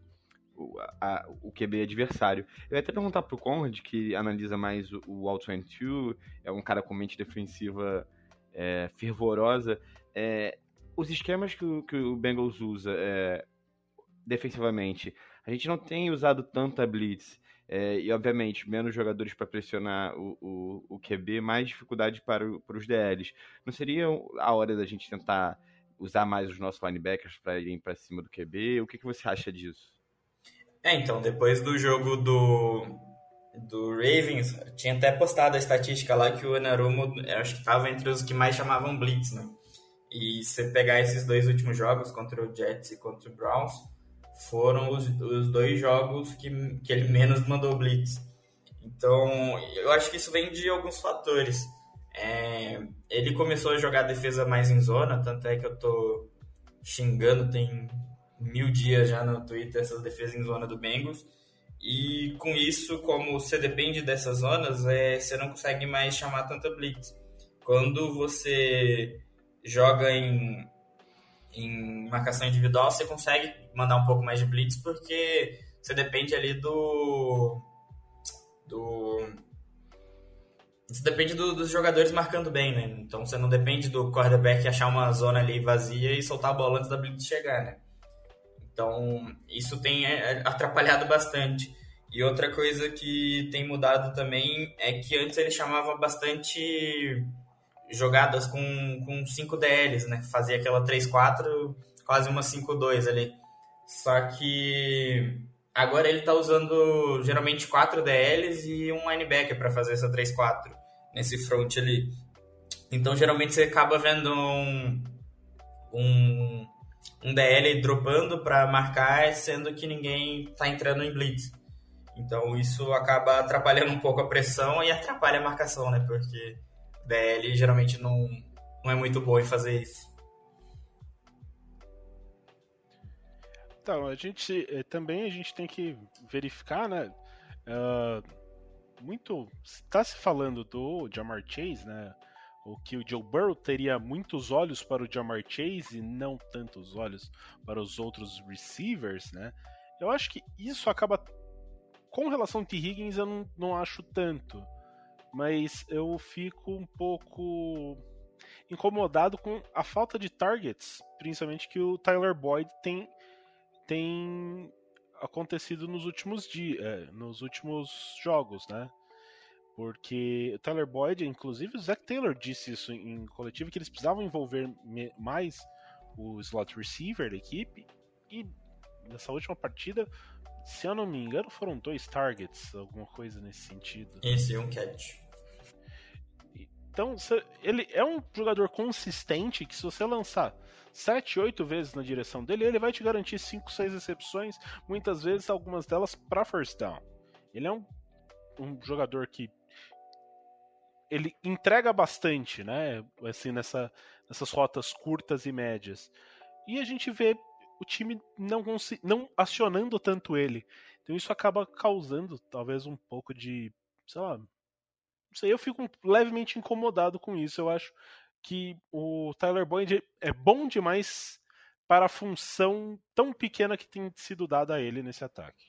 o, a, o QB adversário. Eu ia até perguntar pro Conrad, que analisa mais o, o All 22, é um cara com mente defensiva é, fervorosa. É, os esquemas que o, que o Bengals usa é, defensivamente, a gente não tem usado tanto a Blitz. É, e, obviamente, menos jogadores para pressionar o, o, o, QB, mais dificuldade para, o, para os DLs. Não seria a hora da gente tentar usar mais os nossos linebackers para irem para cima do QB? O que, que você acha disso? É, então, depois do jogo do, do Ravens, tinha até postado a estatística lá que o Anarumo, acho que estava entre os que mais chamavam Blitz, né? E se pegar esses dois últimos jogos, contra o Jets e contra o Browns, foram os, os dois jogos que, que ele menos mandou blitz. Então, eu acho que isso vem de alguns fatores. É, ele começou a jogar defesa mais em zona, tanto é que eu tô xingando tem mil dias já no Twitter essa defesa em zona do Bengals. E com isso, como você depende dessas zonas, é, você não consegue mais chamar tanta blitz. Quando você joga em em marcação individual, você consegue mandar um pouco mais de blitz, porque você depende ali do. do você depende do, dos jogadores marcando bem, né? Então você não depende do quarterback achar uma zona ali vazia e soltar a bola antes da blitz chegar, né? Então isso tem é, atrapalhado bastante. E outra coisa que tem mudado também é que antes ele chamava bastante jogadas com, com 5 DLs, né? Fazia aquela 3-4, quase uma 5-2 ali. Só que agora ele tá usando geralmente 4 DLs e um linebacker para fazer essa 3-4 nesse front ali. Então geralmente você acaba vendo um, um, um DL dropando para marcar, sendo que ninguém tá entrando em blitz. Então isso acaba atrapalhando um pouco a pressão e atrapalha a marcação, né? Porque DL geralmente não, não é muito bom em fazer isso. Então, a gente eh, também a gente tem que verificar, né? Uh, muito está se falando do Jamar Chase, né? O que o Joe Burrow teria muitos olhos para o Jamar Chase e não tantos olhos para os outros receivers, né? Eu acho que isso acaba com relação ao T. Higgins eu não, não acho tanto mas eu fico um pouco incomodado com a falta de targets, principalmente que o Tyler Boyd tem, tem acontecido nos últimos dias, é, nos últimos jogos, né? Porque o Tyler Boyd, inclusive o Zach Taylor disse isso em coletivo que eles precisavam envolver mais o slot receiver da equipe e nessa última partida se eu não me engano, foram dois targets, alguma coisa nesse sentido. Esse e um catch. Então, ele é um jogador consistente que se você lançar 7, 8 vezes na direção dele, ele vai te garantir 5, 6 recepções, muitas vezes algumas delas para first down. Ele é um, um jogador que ele entrega bastante, né? Assim, nessa, nessas rotas curtas e médias. E a gente vê o time não, não acionando tanto ele. Então isso acaba causando talvez um pouco de, sei lá, sei, eu fico levemente incomodado com isso. Eu acho que o Tyler Boyd é bom demais para a função tão pequena que tem sido dada a ele nesse ataque.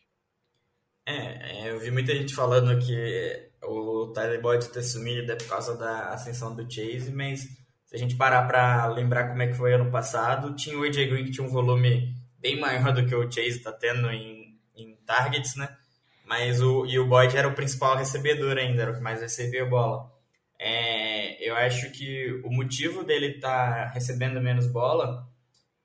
É, eu vi muita gente falando que o Tyler Boyd ter sumido é por causa da ascensão do Chase, mas se a gente parar para lembrar como é que foi ano passado, tinha o AJ Green que tinha um volume bem maior do que o Chase está tendo em, em targets, né? Mas o, e o Boyd era o principal recebedor ainda, era o que mais recebia bola. É, eu acho que o motivo dele estar tá recebendo menos bola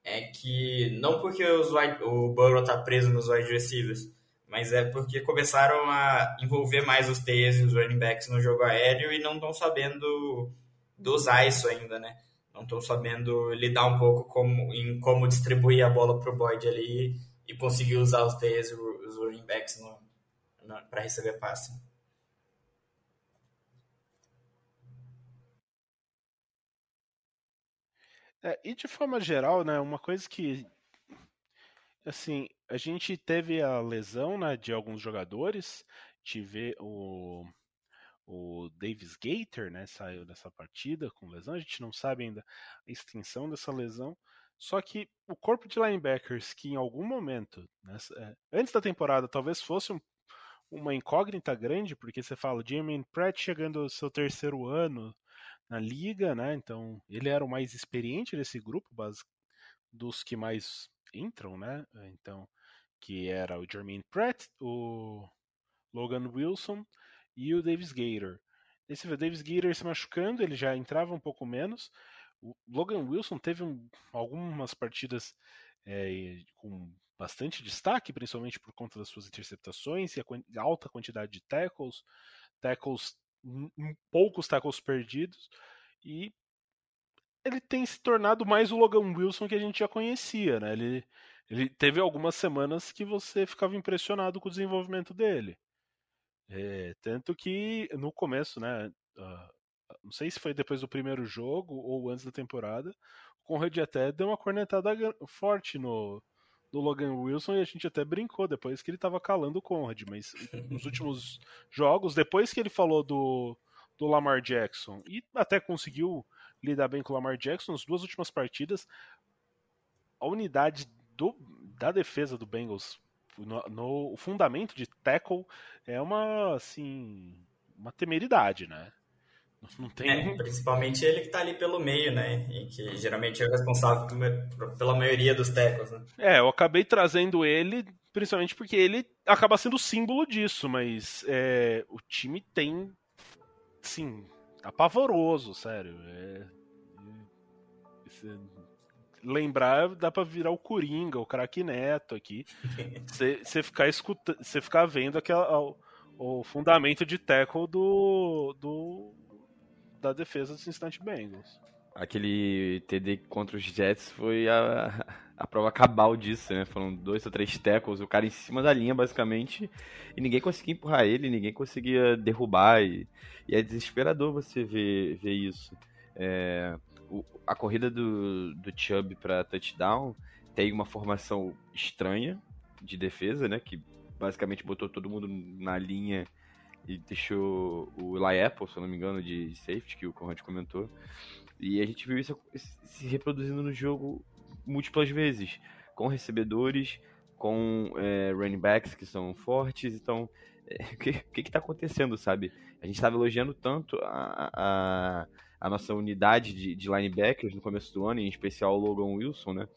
é que não porque os o Burrow tá preso nos wide receivers, mas é porque começaram a envolver mais os TEs e os running backs no jogo aéreo e não estão sabendo dosar isso ainda, né? Não estão sabendo lidar um pouco com, em como distribuir a bola pro Boyd ali e conseguir usar os TEs e os running backs para receber passe. É, e de forma geral, né, uma coisa que assim, a gente teve a lesão, né, de alguns jogadores, tive o o Davis Gator, né, saiu dessa partida com lesão, a gente não sabe ainda a extensão dessa lesão, só que o corpo de linebackers que em algum momento, nessa, é, antes da temporada, talvez fosse um, uma incógnita grande, porque você fala, Jermaine Pratt chegando ao seu terceiro ano, na liga, né? Então ele era o mais experiente desse grupo, dos que mais entram, né? Então que era o Jermaine Pratt, o Logan Wilson e o Davis Gator. Esse Davis Gator se machucando, ele já entrava um pouco menos. O Logan Wilson teve um, algumas partidas é, com bastante destaque, principalmente por conta das suas interceptações e a alta quantidade de tackles, tackles poucos tackles perdidos e ele tem se tornado mais o Logan Wilson que a gente já conhecia, né? Ele, ele teve algumas semanas que você ficava impressionado com o desenvolvimento dele. É, tanto que no começo, né? Uh, não sei se foi depois do primeiro jogo ou antes da temporada, o Conrad até deu uma cornetada forte no, do Logan Wilson e a gente até brincou depois que ele estava calando o Conrad, mas nos últimos jogos, depois que ele falou do, do Lamar Jackson e até conseguiu lidar bem com o Lamar Jackson, nas duas últimas partidas, a unidade do, da defesa do Bengals no, no o fundamento de tackle é uma assim uma temeridade, né? Não tem... É, principalmente ele que tá ali pelo meio, né? E que geralmente é o responsável pela maioria dos tackles, né? É, eu acabei trazendo ele principalmente porque ele acaba sendo o símbolo disso, mas é, o time tem, sim, apavoroso, sério. É, é, lembrar, dá pra virar o Coringa, o craque Neto aqui. Você ficar escutando, você ficar vendo aquela, o, o fundamento de tackle do, do da defesa do Cincinnati Bengals. Aquele TD contra os Jets foi a, a prova cabal disso, né? Foram dois ou três tackles, o cara em cima da linha, basicamente, e ninguém conseguia empurrar ele, ninguém conseguia derrubar, e, e é desesperador você ver, ver isso. É, o, a corrida do, do Chubb para touchdown tem uma formação estranha de defesa, né? Que basicamente botou todo mundo na linha e deixou o Eli Apple, se eu não me engano, de safety, que o Conrad comentou. E a gente viu isso se reproduzindo no jogo múltiplas vezes, com recebedores, com é, running backs que são fortes. Então, é, o que, que, que tá acontecendo, sabe? A gente estava elogiando tanto a, a, a nossa unidade de, de, linebackers no começo do ano, em especial o Logan Wilson, né?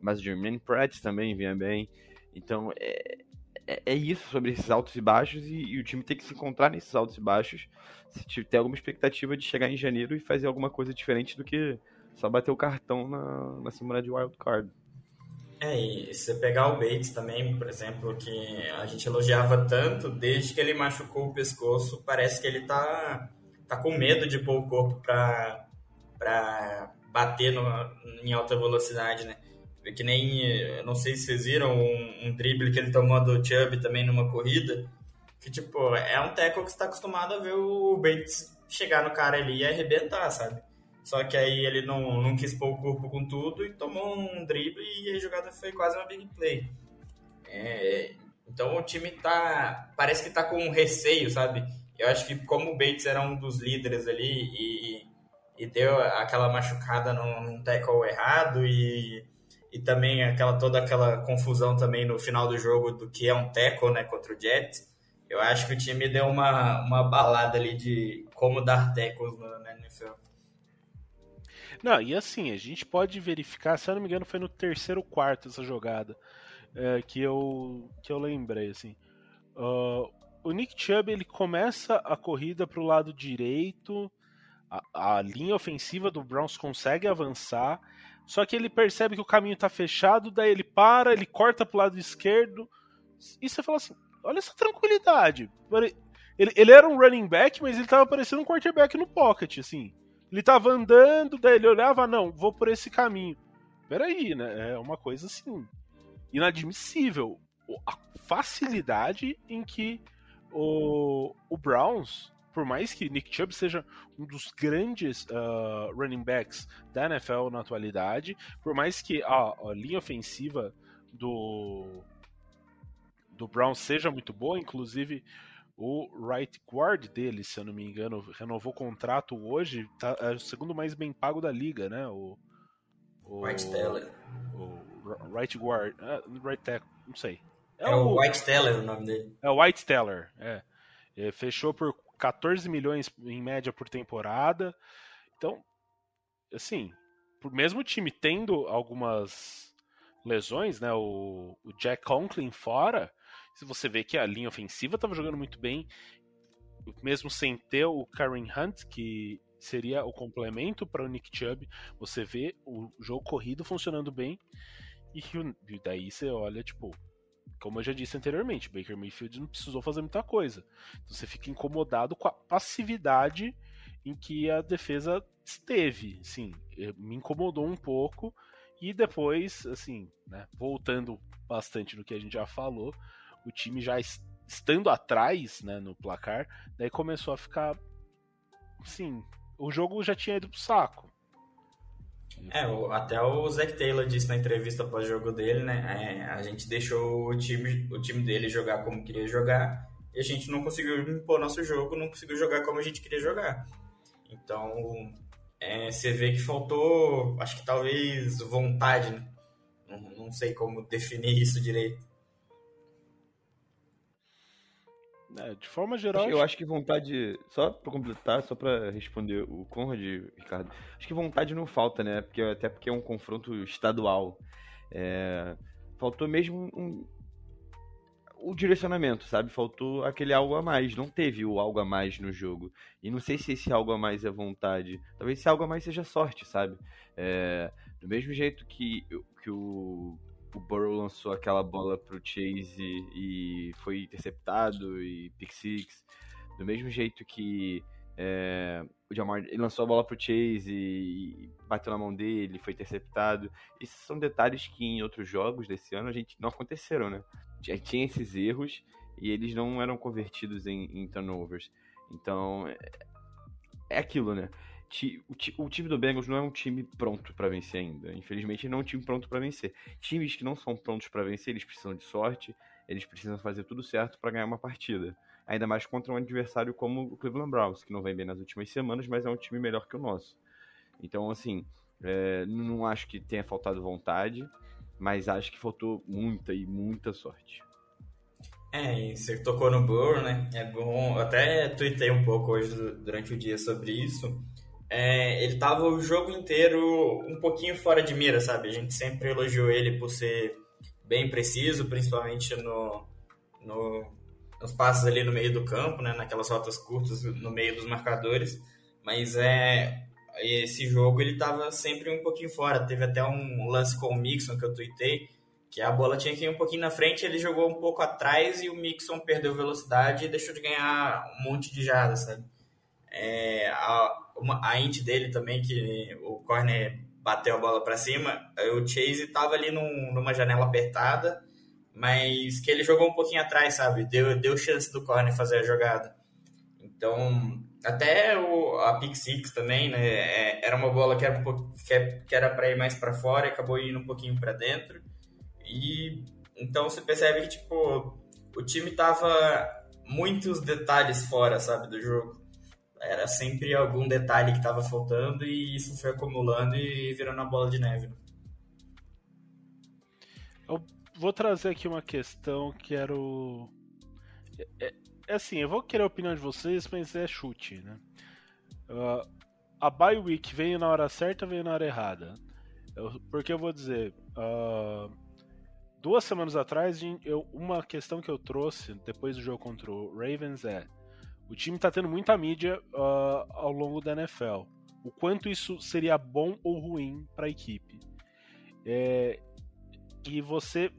Mas o Jermaine Pratt também vinha bem. Então, é, é, é, isso sobre esses altos e baixos e, e, o time tem que se encontrar nesses altos e baixos se ter alguma expectativa de chegar em janeiro e fazer alguma coisa diferente do que só bater o cartão na, na semana de wild card. É, e se você pegar o Bates também, por exemplo, que a gente elogiava tanto, desde que ele machucou o pescoço, parece que ele tá, tá com medo de pôr o corpo pra bater no, em alta velocidade, né? Que nem, eu não sei se vocês viram um, um drible que ele tomou do Chubb também numa corrida, que tipo, é um tackle que está acostumado a ver o Bates chegar no cara ali e arrebentar, sabe? Só que aí ele não, não quis pôr o corpo com tudo e tomou um drible e a jogada foi quase uma big play. É, então o time tá. Parece que tá com receio, sabe? Eu acho que como o Bates era um dos líderes ali e, e deu aquela machucada num, num tackle errado e e também aquela toda aquela confusão também no final do jogo do que é um tackle, né, contra o Jets. Eu acho que o time deu uma, uma balada ali de como dar tackles na NFL. Não, e assim, a gente pode verificar, se eu não me engano, foi no terceiro quarto essa jogada é, que, eu, que eu lembrei, assim. Uh, o Nick Chubb ele começa a corrida para o lado direito, a, a, linha ofensiva do Browns consegue avançar, só que ele percebe que o caminho está fechado, daí ele para, ele corta para o lado esquerdo, e você fala assim: olha essa tranquilidade. Ele, ele era um running back, mas ele estava parecendo um quarterback no pocket, assim. Ele estava andando, daí ele olhava, não, vou por esse caminho. Peraí, né? É uma coisa assim, inadmissível. A facilidade em que o, o Browns, por mais que Nick Chubb seja um dos grandes uh, running backs da NFL na atualidade, por mais que a, a linha ofensiva do, do Browns seja muito boa, inclusive o right guard dele, se eu não me engano, renovou o contrato hoje, tá, é o segundo mais bem pago da liga, né? O, o White Teller. O right guard, uh, right tackle, não sei. É, é o, White Teller o nome dele. É o White Teller, é. Ele fechou por 14 milhões em média por temporada. Então, assim, mesmo o time tendo algumas lesões, né? O, o Jack Conklin fora, se você vê que a linha ofensiva estava jogando muito bem, mesmo sem ter o Karen Hunt, que seria o complemento para o Nick Chubb, você vê o jogo corrido funcionando bem. E daí você olha, tipo, como eu já disse anteriormente, Baker Mayfield não precisou fazer muita coisa. Então você fica incomodado com a passividade em que a defesa esteve. Sim, eh, me incomodou um pouco. E depois, assim, né, voltando bastante no que a gente já falou, o time já estando atrás né, no placar, daí começou a ficar. Assim, o jogo já tinha ido pro saco. É, o, até o Zac Taylor disse na entrevista pós-jogo dele, né? É, a gente deixou o time, o time dele jogar como queria jogar e a gente não conseguiu impor nosso jogo, não conseguiu jogar como a gente queria jogar. Então, é, você vê que faltou, acho que talvez vontade, né? não, não sei como definir isso direito. É, de forma geral. Eu acho que vontade. Só pra completar, só pra responder o Conrad, Ricardo. Acho que vontade não falta, né? Porque, até porque é um confronto estadual. É, faltou mesmo um, o direcionamento, sabe? Faltou aquele algo a mais. Não teve o algo a mais no jogo. E não sei se esse algo a mais é vontade. Talvez esse algo a mais seja sorte, sabe? É, do mesmo jeito que, que o o Burrow lançou aquela bola pro Chase e foi interceptado e pick six. Do mesmo jeito que é, o Jamar ele lançou a bola pro Chase e, bateu na mão dele, foi interceptado. Esses são detalhes que em outros jogos desse ano a gente não aconteceram, né? Tinha esses erros e eles não eram convertidos em, em turnovers. Então é, é aquilo, né? O, time do Bengals não é um time pronto para vencer ainda. Infelizmente, não é um time pronto para vencer. Times que não são prontos para vencer, eles precisam de sorte, eles precisam fazer tudo certo para ganhar uma partida. Ainda mais contra um adversário como o Cleveland Browns, que não vem bem nas últimas semanas, mas é um time melhor que o nosso. Então, assim, é, não acho que tenha faltado vontade, mas acho que faltou muita e muita sorte. É, e você tocou no Burrow, né? É bom. Eu até tuitei um pouco hoje durante o dia sobre isso é, ele tava o jogo inteiro um pouquinho fora de mira, sabe? A gente sempre elogiou ele por ser bem preciso, principalmente no, no, nos passos ali no meio do campo, né? Naquelas rotas curtas no meio dos marcadores. Mas é esse jogo ele tava sempre um pouquinho fora. Teve até um lance com o Mixon que eu tuitei, que a bola tinha que ir um pouquinho na frente, ele jogou um pouco atrás e o Mixon perdeu velocidade e deixou de ganhar um monte de jardas, sabe? É, uma, a int dele também, que o corner bateu a bola para cima, o Chase tava ali num, numa janela apertada, mas que ele jogou um pouquinho atrás, sabe? Deu, deu chance do corner fazer a jogada. Então, até o, a pick six também, né? É, era uma bola que era, que era para ir mais para fora acabou indo um pouquinho para dentro. E então você percebe que tipo o time tava muitos detalhes fora, sabe, do jogo era sempre algum detalhe que estava faltando e isso foi acumulando e virando a bola de neve. Eu vou trazer aqui uma questão que era o. É, é assim, eu vou querer a opinião de vocês, mas é chute, né? Uh, a bye week veio na hora certa veio na hora errada? Eu, porque eu vou dizer. Uh, duas semanas atrás, eu, uma questão que eu trouxe depois do jogo contra o Ravens é: o time está tendo muita mídia uh, ao longo da NFL. O quanto isso seria bom ou ruim para a equipe. É, e você,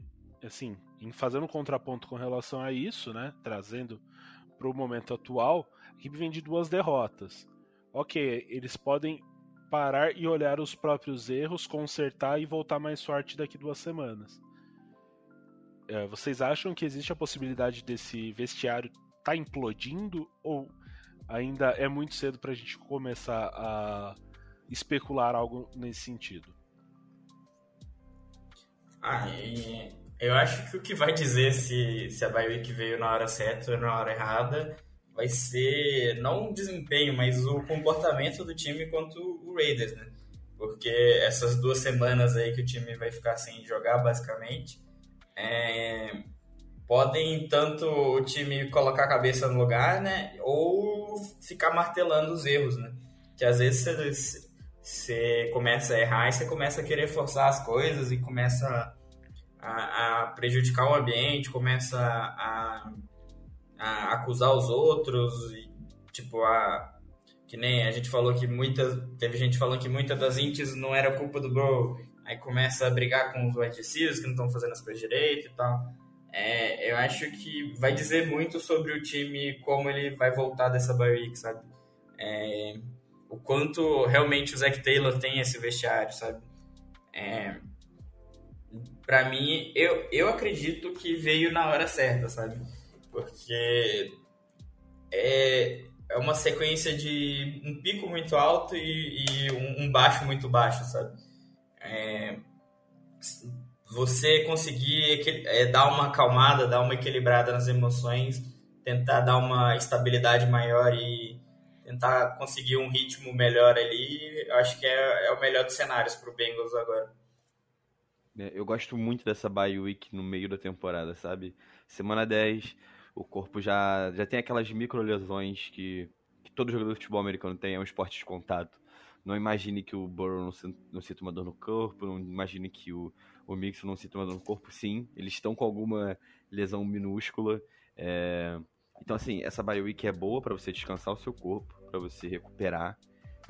assim, fazendo um contraponto com relação a isso, né, trazendo para o momento atual, a equipe vem de duas derrotas. Ok, eles podem parar e olhar os próprios erros, consertar e voltar mais forte daqui duas semanas. É, vocês acham que existe a possibilidade desse vestiário tá implodindo ou ainda é muito cedo para a gente começar a especular algo nesse sentido? Ah, eu acho que o que vai dizer se, se a Bioweek veio na hora certa ou na hora errada vai ser não o desempenho, mas o comportamento do time contra o Raiders, né? Porque essas duas semanas aí que o time vai ficar sem jogar, basicamente, é, podem tanto o time colocar a cabeça no lugar, né? Ou ficar martelando os erros, né? Que às vezes você começa a errar e você começa a querer forçar as coisas e começa a, a prejudicar o ambiente, começa a, a, acusar os outros, e, tipo, a, que nem a gente falou que muitas, teve gente falando que muitas das ints não era culpa do Bro, aí começa a brigar com os receivers que não estão fazendo as coisas direito e tal. É, eu acho que vai dizer muito sobre o time, como ele vai voltar dessa bye sabe? É, o quanto realmente o Zac Taylor tem esse vestiário, sabe? É, para mim, eu, eu acredito que veio na hora certa, sabe? Porque é, é uma sequência de um pico muito alto e, e um, um, baixo muito baixo, sabe? É, você conseguir é, dar uma acalmada, dar uma equilibrada nas emoções, tentar dar uma estabilidade maior e tentar conseguir um ritmo melhor ali, acho que é, é o melhor dos cenários para o Bengals agora. É, eu gosto muito dessa bye week no meio da temporada, sabe? Semana 10, o corpo já, já tem aquelas micro lesões que, que todo jogador de futebol americano tem, é um esporte de contato. Não imagine que o Burrow não, não sinta uma dor no corpo, não imagine que o, o Mixon não dor no corpo, sim. Eles estão com alguma lesão minúscula. É... Então, assim, essa bye week é boa para você descansar o seu corpo, para você recuperar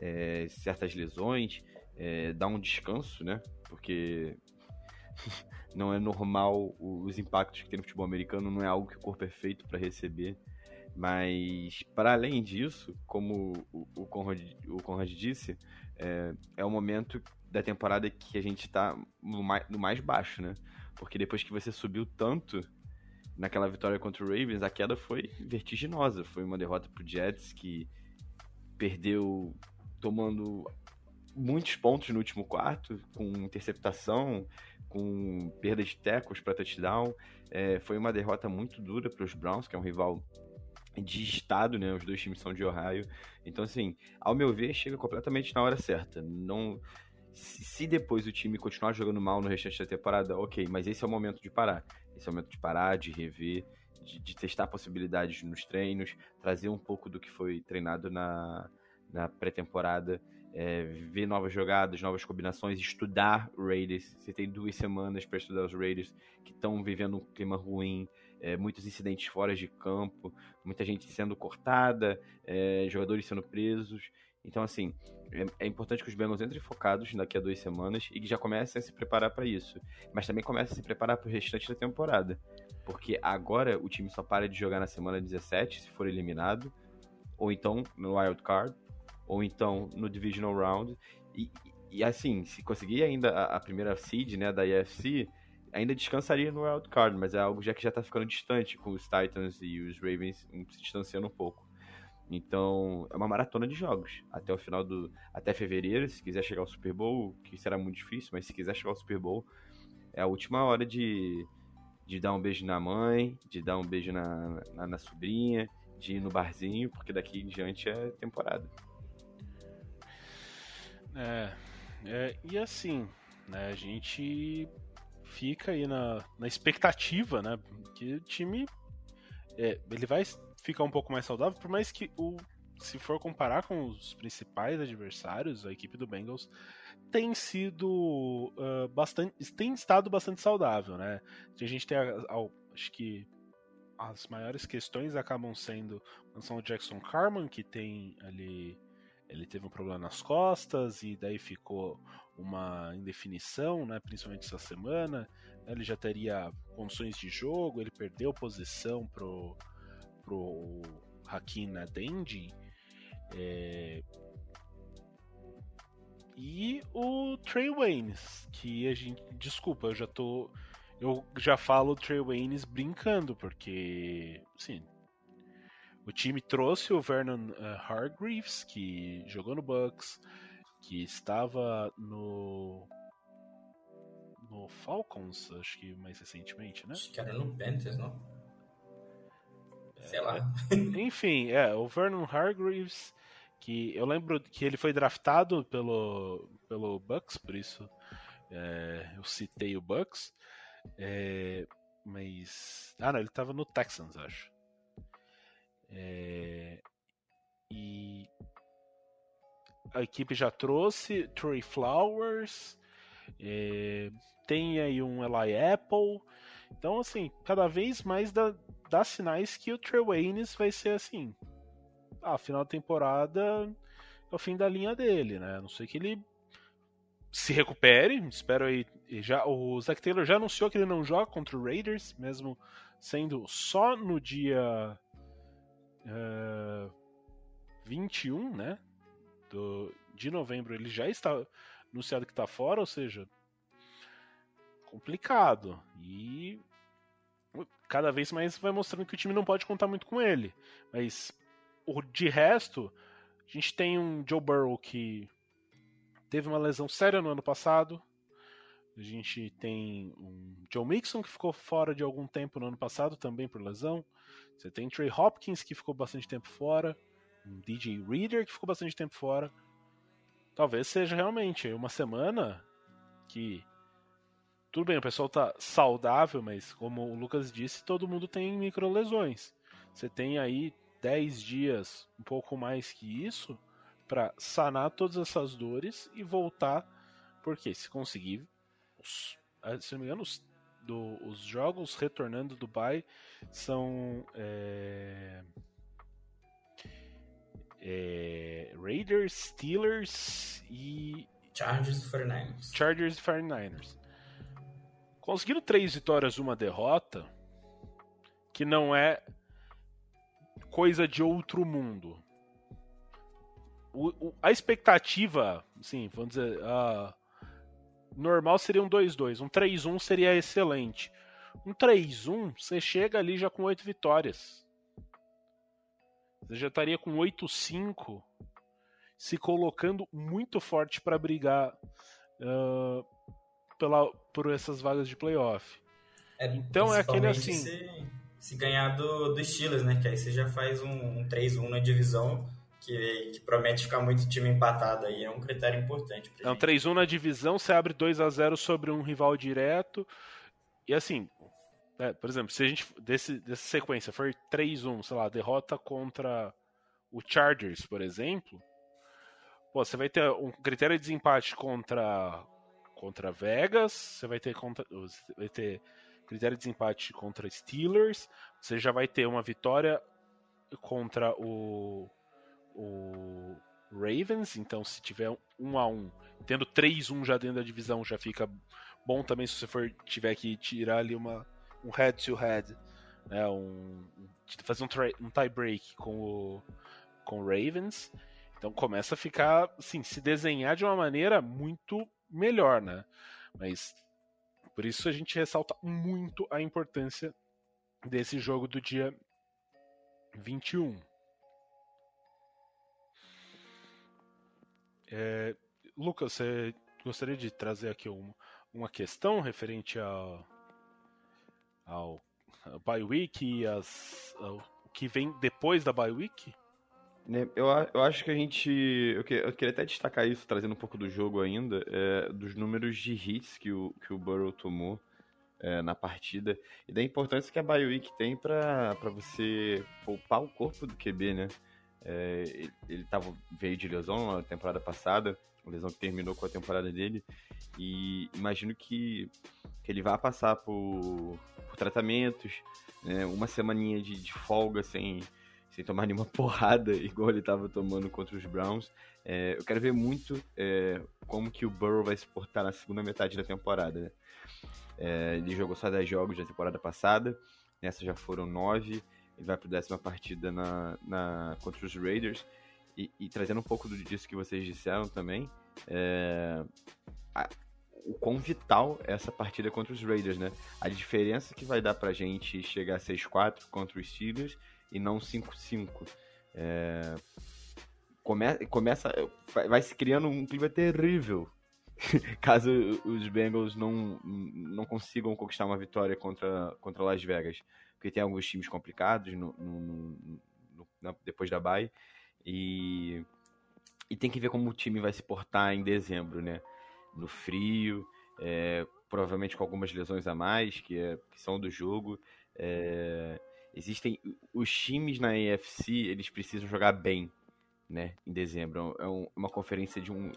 é, certas lesões, é, dar um descanso, né? Porque não é normal os impactos que tem no futebol americano, não é algo que o corpo é feito para receber. Mas, para além disso, como o Conrad, o Conrad disse, é, é o momento da temporada que a gente está no mais, no mais baixo, né? Porque depois que você subiu tanto naquela vitória contra o Ravens, a queda foi vertiginosa. Foi uma derrota pro Jets que perdeu tomando muitos pontos no último quarto, com interceptação, com perda de tecos para touchdown. É, foi uma derrota muito dura para os Browns, que é um rival de estado, né? Os dois times são de Ohio. Então, assim, ao meu ver, chega completamente na hora certa. Não, se depois o time continuar jogando mal no restante da temporada, ok, mas esse é o momento de parar. Esse é o momento de parar, de rever, de, de testar possibilidades nos treinos, trazer um pouco do que foi treinado na, na pré-temporada é, ver novas jogadas, novas combinações, estudar Raiders. Você tem duas semanas para estudar os Raiders que estão vivendo um clima ruim, é, muitos incidentes fora de campo, muita gente sendo cortada, é, jogadores sendo presos. Então, assim, é, é, importante que os Bengals entrem focados daqui a duas semanas e que já comecem a se preparar para isso. Mas também comecem a se preparar para o restante da temporada. Porque agora o time só para de jogar na semana 17, se for eliminado, ou então no wild card, ou então no Divisional Round. E, e assim, se conseguir ainda a, a, primeira seed né, da IFC, ainda descansaria no Wild Card, mas é algo já que já tá ficando distante, com os Titans e os Ravens se distanciando um pouco. Então, é uma maratona de jogos. Até o final do. Até fevereiro, se quiser chegar ao Super Bowl, que será muito difícil, mas se quiser chegar ao Super Bowl, é a última hora de, de dar um beijo na mãe, de dar um beijo na, na, na sobrinha, de ir no barzinho, porque daqui em diante é temporada. É, é, e assim, né, a gente fica aí na, na expectativa, né, que o time é, ele vai ficar um pouco mais saudável, por mais que o se for comparar com os principais adversários, a equipe do Bengals tem sido uh, bastante. tem estado bastante saudável, né? A gente tem, acho que as maiores questões acabam sendo são o Jackson Carman, que tem ali. Ele teve um problema nas costas e daí ficou uma indefinição, né, principalmente essa semana. Ele já teria condições de jogo, ele perdeu posição pro, pro Hakim Nadendi. É... E o Trey Waynes, que a gente. Desculpa, eu já tô. Eu já falo Trey Waynes brincando, porque. Sim. O time trouxe o Vernon uh, Hargreaves, que jogou no Bucks, que estava no. No Falcons, acho que mais recentemente, né? Acho que era no Panthers, não? Sei lá. Enfim, é, o Vernon Hargreaves, que eu lembro que ele foi draftado pelo, pelo Bucks, por isso é, eu citei o Bucks. É, mas. Ah, não, ele estava no Texans, acho. É, e a equipe já trouxe Trey Flowers, é, tem aí um Eli Apple. Então, assim, cada vez mais dá, dá sinais que o Trey Waynes vai ser assim. Ah, final da temporada é o fim da linha dele, né? A não sei que ele se recupere. Espero aí. Já, o Zach Taylor já anunciou que ele não joga contra o Raiders, mesmo sendo só no dia uh, eh, 21, né? Do, de novembro ele já está anunciado que está fora, ou seja, complicado. E cada vez mais vai mostrando que o time não pode contar muito com ele. Mas de resto, a gente tem um Joe Burrow que teve uma lesão séria no ano passado. A gente tem um Joe Mixon que ficou fora de algum tempo no ano passado também por lesão. Você tem Trey Hopkins que ficou bastante tempo fora. Um DJ Reader que ficou bastante tempo fora. Talvez seja realmente uma semana que tudo bem, o pessoal tá saudável, mas como o Lucas disse, todo mundo tem micro lesões. Você tem aí 10 dias, um pouco mais que isso, para sanar todas essas dores e voltar, porque se conseguir, ah, se não me engano, os, do, os jogos retornando do Dubai são é, é, Raiders, Steelers e Chargers e 49ers. Chargers e 49ers. Conseguindo três vitórias, uma derrota, que não é coisa de outro mundo. O, o, a expectativa, sim, vamos dizer, normal seria um 2-2. Um 3-1 seria excelente. Um 3-1, você chega ali já com oito vitórias. Você já estaria com 8-5, se colocando muito forte para brigar uh, pela, por essas vagas de playoff. É, então é aquele assim. Se, se ganhar do, do Steelers, né? Que aí você já faz um, um 3-1 na divisão. Que, que, promete ficar muito time empatado aí, é um critério importante. Pra Não, 3-1 na divisão, você abre 2 a 0 sobre um rival direto. E assim, né, por exemplo, se a gente desse, dessa sequência for 3-1, sei lá, derrota contra o Chargers, por exemplo, pô, você vai ter um critério de desempate contra contra Vegas, você vai ter, contra, vai ter critério de desempate contra Steelers, você já vai ter uma vitória contra o, o Ravens, então se tiver um a um, tendo 3-1 já dentro da divisão, já fica bom também se você for tiver que tirar ali uma, um head to head, né, um, fazer um, um tie break com o com o Ravens. Então começa a ficar, assim, se desenhar de uma maneira muito melhor, né? Mas por isso a gente ressalta muito a importância desse jogo do dia 21. É, Lucas, você gostaria de trazer aqui uma, uma questão referente ao, ao, ao bye week e as, ao, o que vem depois da bye week? Né, eu, eu acho que a gente. Eu, que, eu queria até destacar isso, trazendo um pouco do jogo ainda, é, dos números de hits que o, que o Burrow tomou é, na partida e da importância que a BioWeek tem para você poupar o corpo do QB, né? É, ele, ele tava, veio de lesão na temporada passada, lesão que terminou com a temporada dele. E imagino que, que ele vai passar por, por tratamentos, né? uma semaninha de, de folga sem, sem tomar nenhuma porrada, igual ele estava tomando contra os Browns. É, eu quero ver muito é, como que o Burrow vai se portar na segunda metade da temporada. Né? É, ele jogou só 10 jogos da temporada passada, nessa já foram 9. Ele vai para a décima partida na, na, contra os Raiders. E, e, trazendo um pouco disso que vocês disseram também, é, a, o quão vital é essa partida contra os Raiders, né? A diferença que vai dar pra gente chegar a 6-4 contra os Steelers e não 5-5. É, come, começa, vai se criando um clima terrível caso os Bengals não, não consigam conquistar uma vitória contra, contra Las Vegas. Porque tem alguns times complicados no, no, no, no, depois da bye. E, e tem que ver como o time vai se portar em dezembro, né? No frio, é, provavelmente com algumas lesões a mais, que, é, que são do jogo. É, existem os times na AFC, eles precisam jogar bem, né? Em dezembro. É um, uma conferência de um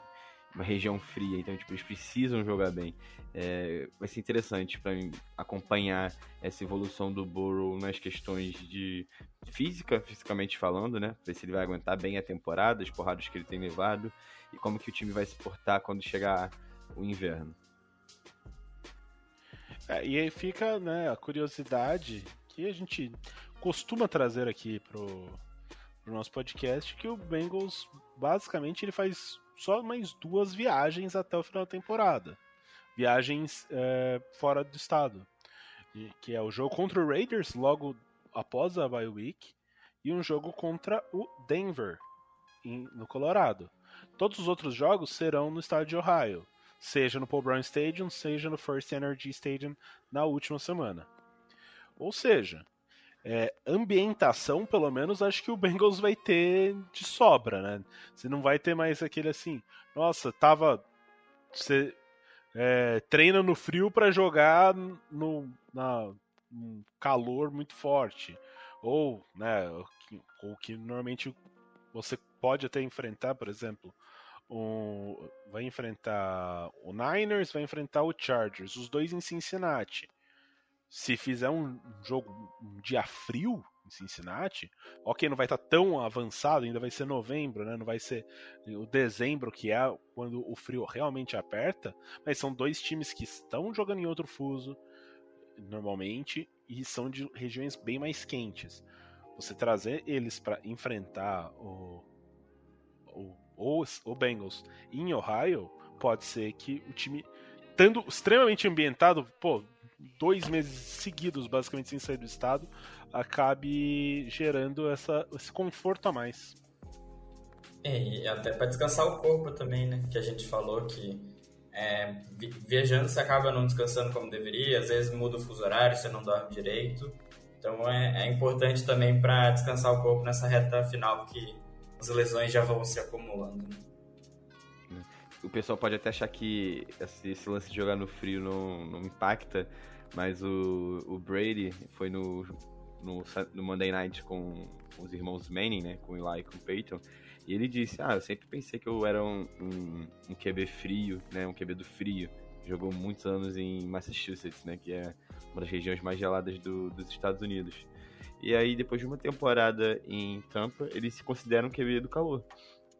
uma região fria, então tipo, eles precisam jogar bem. É, vai ser interessante para acompanhar essa evolução do Burrow nas questões de física, fisicamente falando, né? Ver se ele vai aguentar bem a temporada, as porradas que ele tem levado e como que o time vai se portar quando chegar o inverno. É, e aí fica né, a curiosidade que a gente costuma trazer aqui pro, pro nosso podcast, que o Bengals basicamente ele faz só mais duas viagens até o final da temporada. Viagens é, fora do estado. Que é o jogo contra o Raiders logo após a bye week e um jogo contra o Denver em, no Colorado. Todos os outros jogos serão no estado de Ohio, seja no Paul Brown Stadium, seja no First Energy Stadium na última semana. Ou seja, é, ambientação, pelo menos, acho que o Bengals vai ter de sobra, né? Você não vai ter mais aquele assim, nossa, tava. Você é, treina no frio para jogar no na, calor muito forte. Ou, né, o que normalmente você pode até enfrentar, por exemplo, um, vai enfrentar o Niners, vai enfrentar o Chargers, os dois em Cincinnati se fizer um jogo um dia frio em Cincinnati, ok, não vai estar tá tão avançado, ainda vai ser novembro, né? Não vai ser o dezembro que é quando o frio realmente aperta, mas são dois times que estão jogando em outro fuso normalmente e são de regiões bem mais quentes. Você trazer eles para enfrentar o, o, o Bengals em Ohio pode ser que o time estando extremamente ambientado, pô, dois meses seguidos, basicamente, sem sair do estado, acabe gerando essa, esse conforto a mais. É, e até para descansar o corpo também, né? Que a gente falou que é, viajando você acaba não descansando como deveria, às vezes muda o fuso horário, você não dorme direito. Então é, é importante também para descansar o corpo nessa reta final, que as lesões já vão se acumulando. Né? O pessoal pode até achar que esse, lance de jogar no frio não, não impacta, mas o, o Brady foi no, no, no Monday Night com, com, os irmãos Manning, né? Com o Eli e com o Peyton. E ele disse, ah, eu sempre pensei que eu era um, um, um QB frio, né? Um QB do frio. Jogou muitos anos em Massachusetts, né? Que é uma das regiões mais geladas do, dos Estados Unidos. E aí, depois de uma temporada em Tampa, ele se considera um QB do calor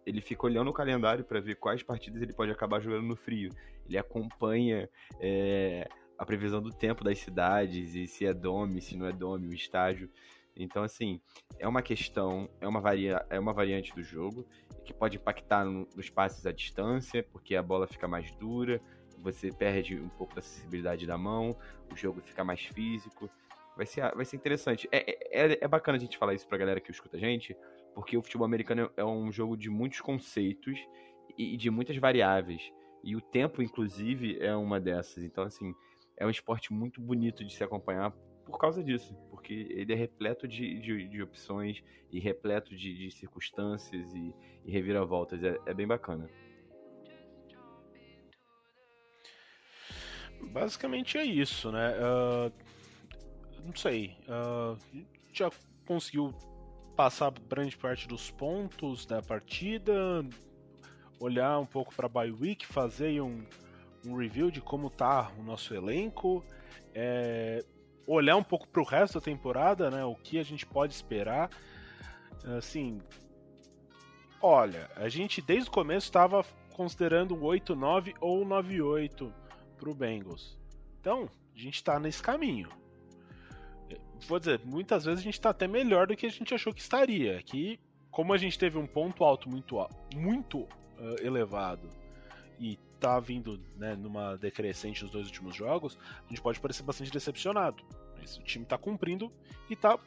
ele fica olhando o calendário para ver quais partidas ele pode acabar jogando no frio. Ele acompanha é, a previsão do tempo das cidades e se é dome, se não é dome, o estágio. Então, assim, é uma questão, é uma, varia, é uma variante do jogo que pode impactar no, nos passes à distância, porque a bola fica mais dura, você perde um pouco da sensibilidade da mão, o jogo fica mais físico. Vai ser, vai ser interessante. É, é, é bacana a gente falar isso pra galera que escuta a gente, porque o futebol americano é um jogo de muitos conceitos e de muitas variáveis. E o tempo, inclusive, é uma dessas. Então, assim, é um esporte muito bonito de se acompanhar por causa disso, porque ele é repleto de, de, de opções e repleto de, de circunstâncias e, e reviravoltas. É, é, bem bacana. Basicamente é isso, né? Uh, não sei. Uh, já conseguiu passar grande parte dos pontos da partida. olhar um pouco para a week, fazer um, um review de como tá o nosso elenco, é, olhar um pouco para o resto da temporada, né? O que a gente pode esperar. Assim, olha, a gente desde o começo estava considerando um 8-9 ou 9-8 para o Bengals. Então, a gente está nesse caminho. Vou dizer, muitas vezes a gente está até melhor do que a gente achou que estaria. Que, como a gente teve um ponto alto muito, muito uh, elevado e tá vindo né, numa decrescente nos dois últimos jogos, a gente pode parecer bastante decepcionado. Mas o time tá cumprindo e tá,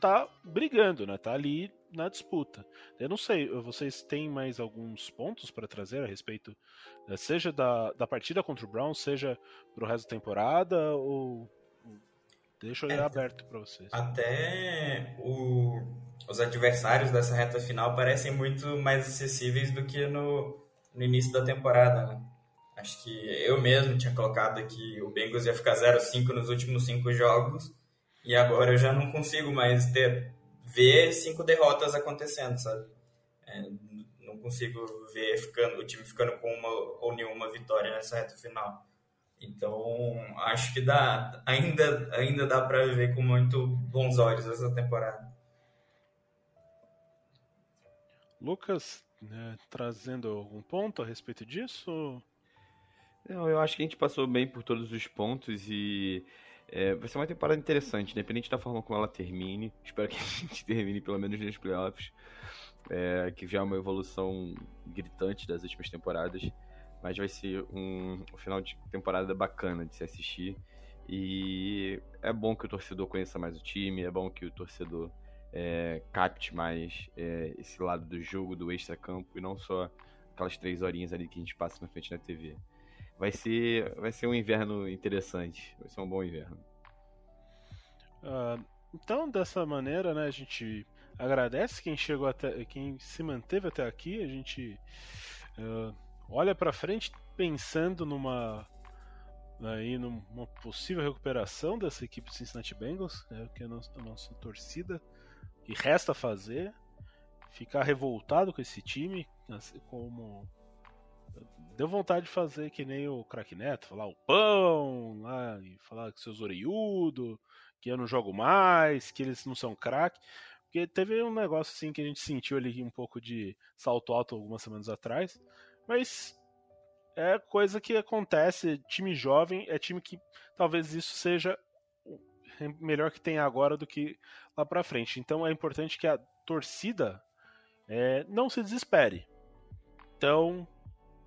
tá brigando, né? Tá ali na disputa. Eu não sei, vocês têm mais alguns pontos para trazer a respeito, eh, seja da, da partida contra o Brown, seja pro resto da temporada, ou. Deixa eu é, aberto para vocês. Até o, os adversários dessa reta final parecem muito mais acessíveis do que no, no início da temporada, né? Acho que eu mesmo tinha colocado que o Bengals ia ficar 0-5 nos últimos cinco jogos e agora eu já não consigo mais ter ver cinco derrotas acontecendo, sabe? É, não consigo ver ficando, o time ficando com uma ou nenhuma vitória nessa reta final. Então, acho que dá, ainda, ainda dá para ver com muito bons olhos essa temporada. Lucas, né, trazendo algum ponto a respeito disso? Não, eu acho que a gente passou bem por todos os pontos e é, vai ser uma temporada interessante, independente da forma como ela termine. Espero que a gente termine pelo menos nos playoffs, é, que já é uma evolução gritante das últimas temporadas. Mas vai ser um, um final de temporada bacana de se assistir. E é bom que o torcedor conheça mais o time, é bom que o torcedor é, capte mais é, esse lado do jogo, do extra-campo, e não só aquelas três horinhas ali que a gente passa na frente da TV vai ser, vai ser um inverno interessante. Vai ser um bom inverno. Uh, então, dessa maneira, né, a gente agradece quem chegou até, quem se manteve até aqui. A gente uh, olha para frente pensando numa aí numa possível recuperação dessa equipe do Cincinnati Bengals, né, que é a nossa, a nossa torcida. E resta fazer, ficar revoltado com esse time, assim como Deu vontade de fazer que nem o craque Neto, falar o pão lá, e falar que seus orelhudo, que eu não jogo mais, que eles não são craque. Porque teve um negócio assim que a gente sentiu ali um pouco de salto alto algumas semanas atrás. Mas é coisa que acontece. Time jovem é time que talvez isso seja melhor que tem agora do que lá pra frente. Então é importante que a torcida é, não se desespere. Então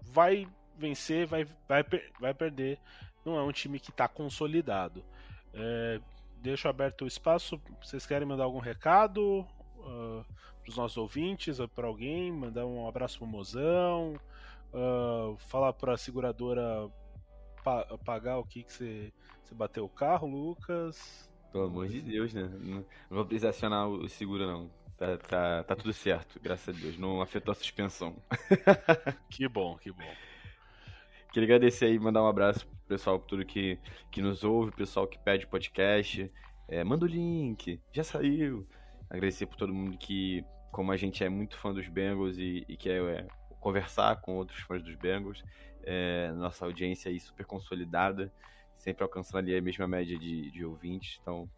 vai vencer, vai, vai, vai perder. Não é um time que está consolidado. É, deixo aberto o espaço. Vocês querem mandar algum recado uh, ah, para os nossos ouvintes, para alguém? Mandar um abraço para o mozão? Uh, falar para a seguradora pa pagar o que, que você, bateu o carro, Lucas? Pelo amor de Deus, né? Não, vou precisar acionar o seguro, não. Tá, tá, tá tudo certo, graças a Deus. Não afetou a suspensão. que bom, que bom. Queria agradecer aí, mandar um abraço pro pessoal, por tudo que, que nos ouve, pessoal que pede podcast. É, manda o link, já saiu. Agradecer por todo mundo que, como a gente é muito fã dos Bengals e, e quer é, conversar com outros fãs dos Bengals, é, nossa audiência aí super consolidada, sempre alcançando ali a mesma média de, de ouvintes. Então,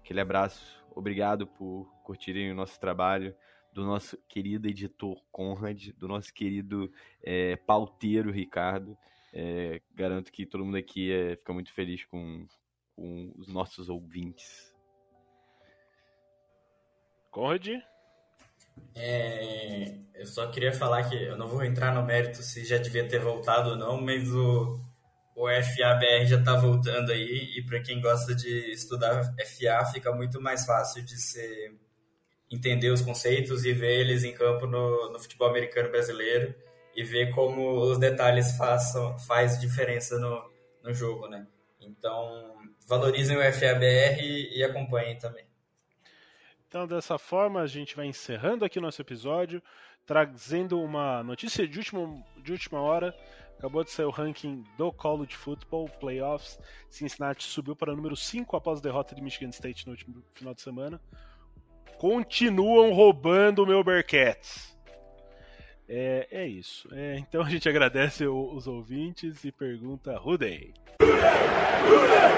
aquele abraço, obrigado por curtirem o nosso trabalho, do nosso querido editor Conrad, do nosso querido é, pauteiro Ricardo. É, garanto que todo mundo aqui é, fica muito feliz com, com os nossos ouvintes. Conrad? É, eu só queria falar que eu não vou entrar no mérito se já devia ter voltado ou não, mas o, o FABR já está voltando aí e para quem gosta de estudar FA fica muito mais fácil de entender os conceitos e ver eles em campo no, no futebol americano brasileiro e ver como os detalhes façam faz diferença no, no jogo, né? Então valorizem o FABR e, e acompanhem também. Então dessa forma a gente vai encerrando aqui o nosso episódio, trazendo uma notícia de última, de última hora Acabou de sair o ranking do College Football Playoffs. Cincinnati subiu para número 5 após a derrota de Michigan State no último final de semana. Continuam roubando o meu Bearcats. É, é isso. É, então a gente agradece o, os ouvintes e pergunta Rudey. Rudey!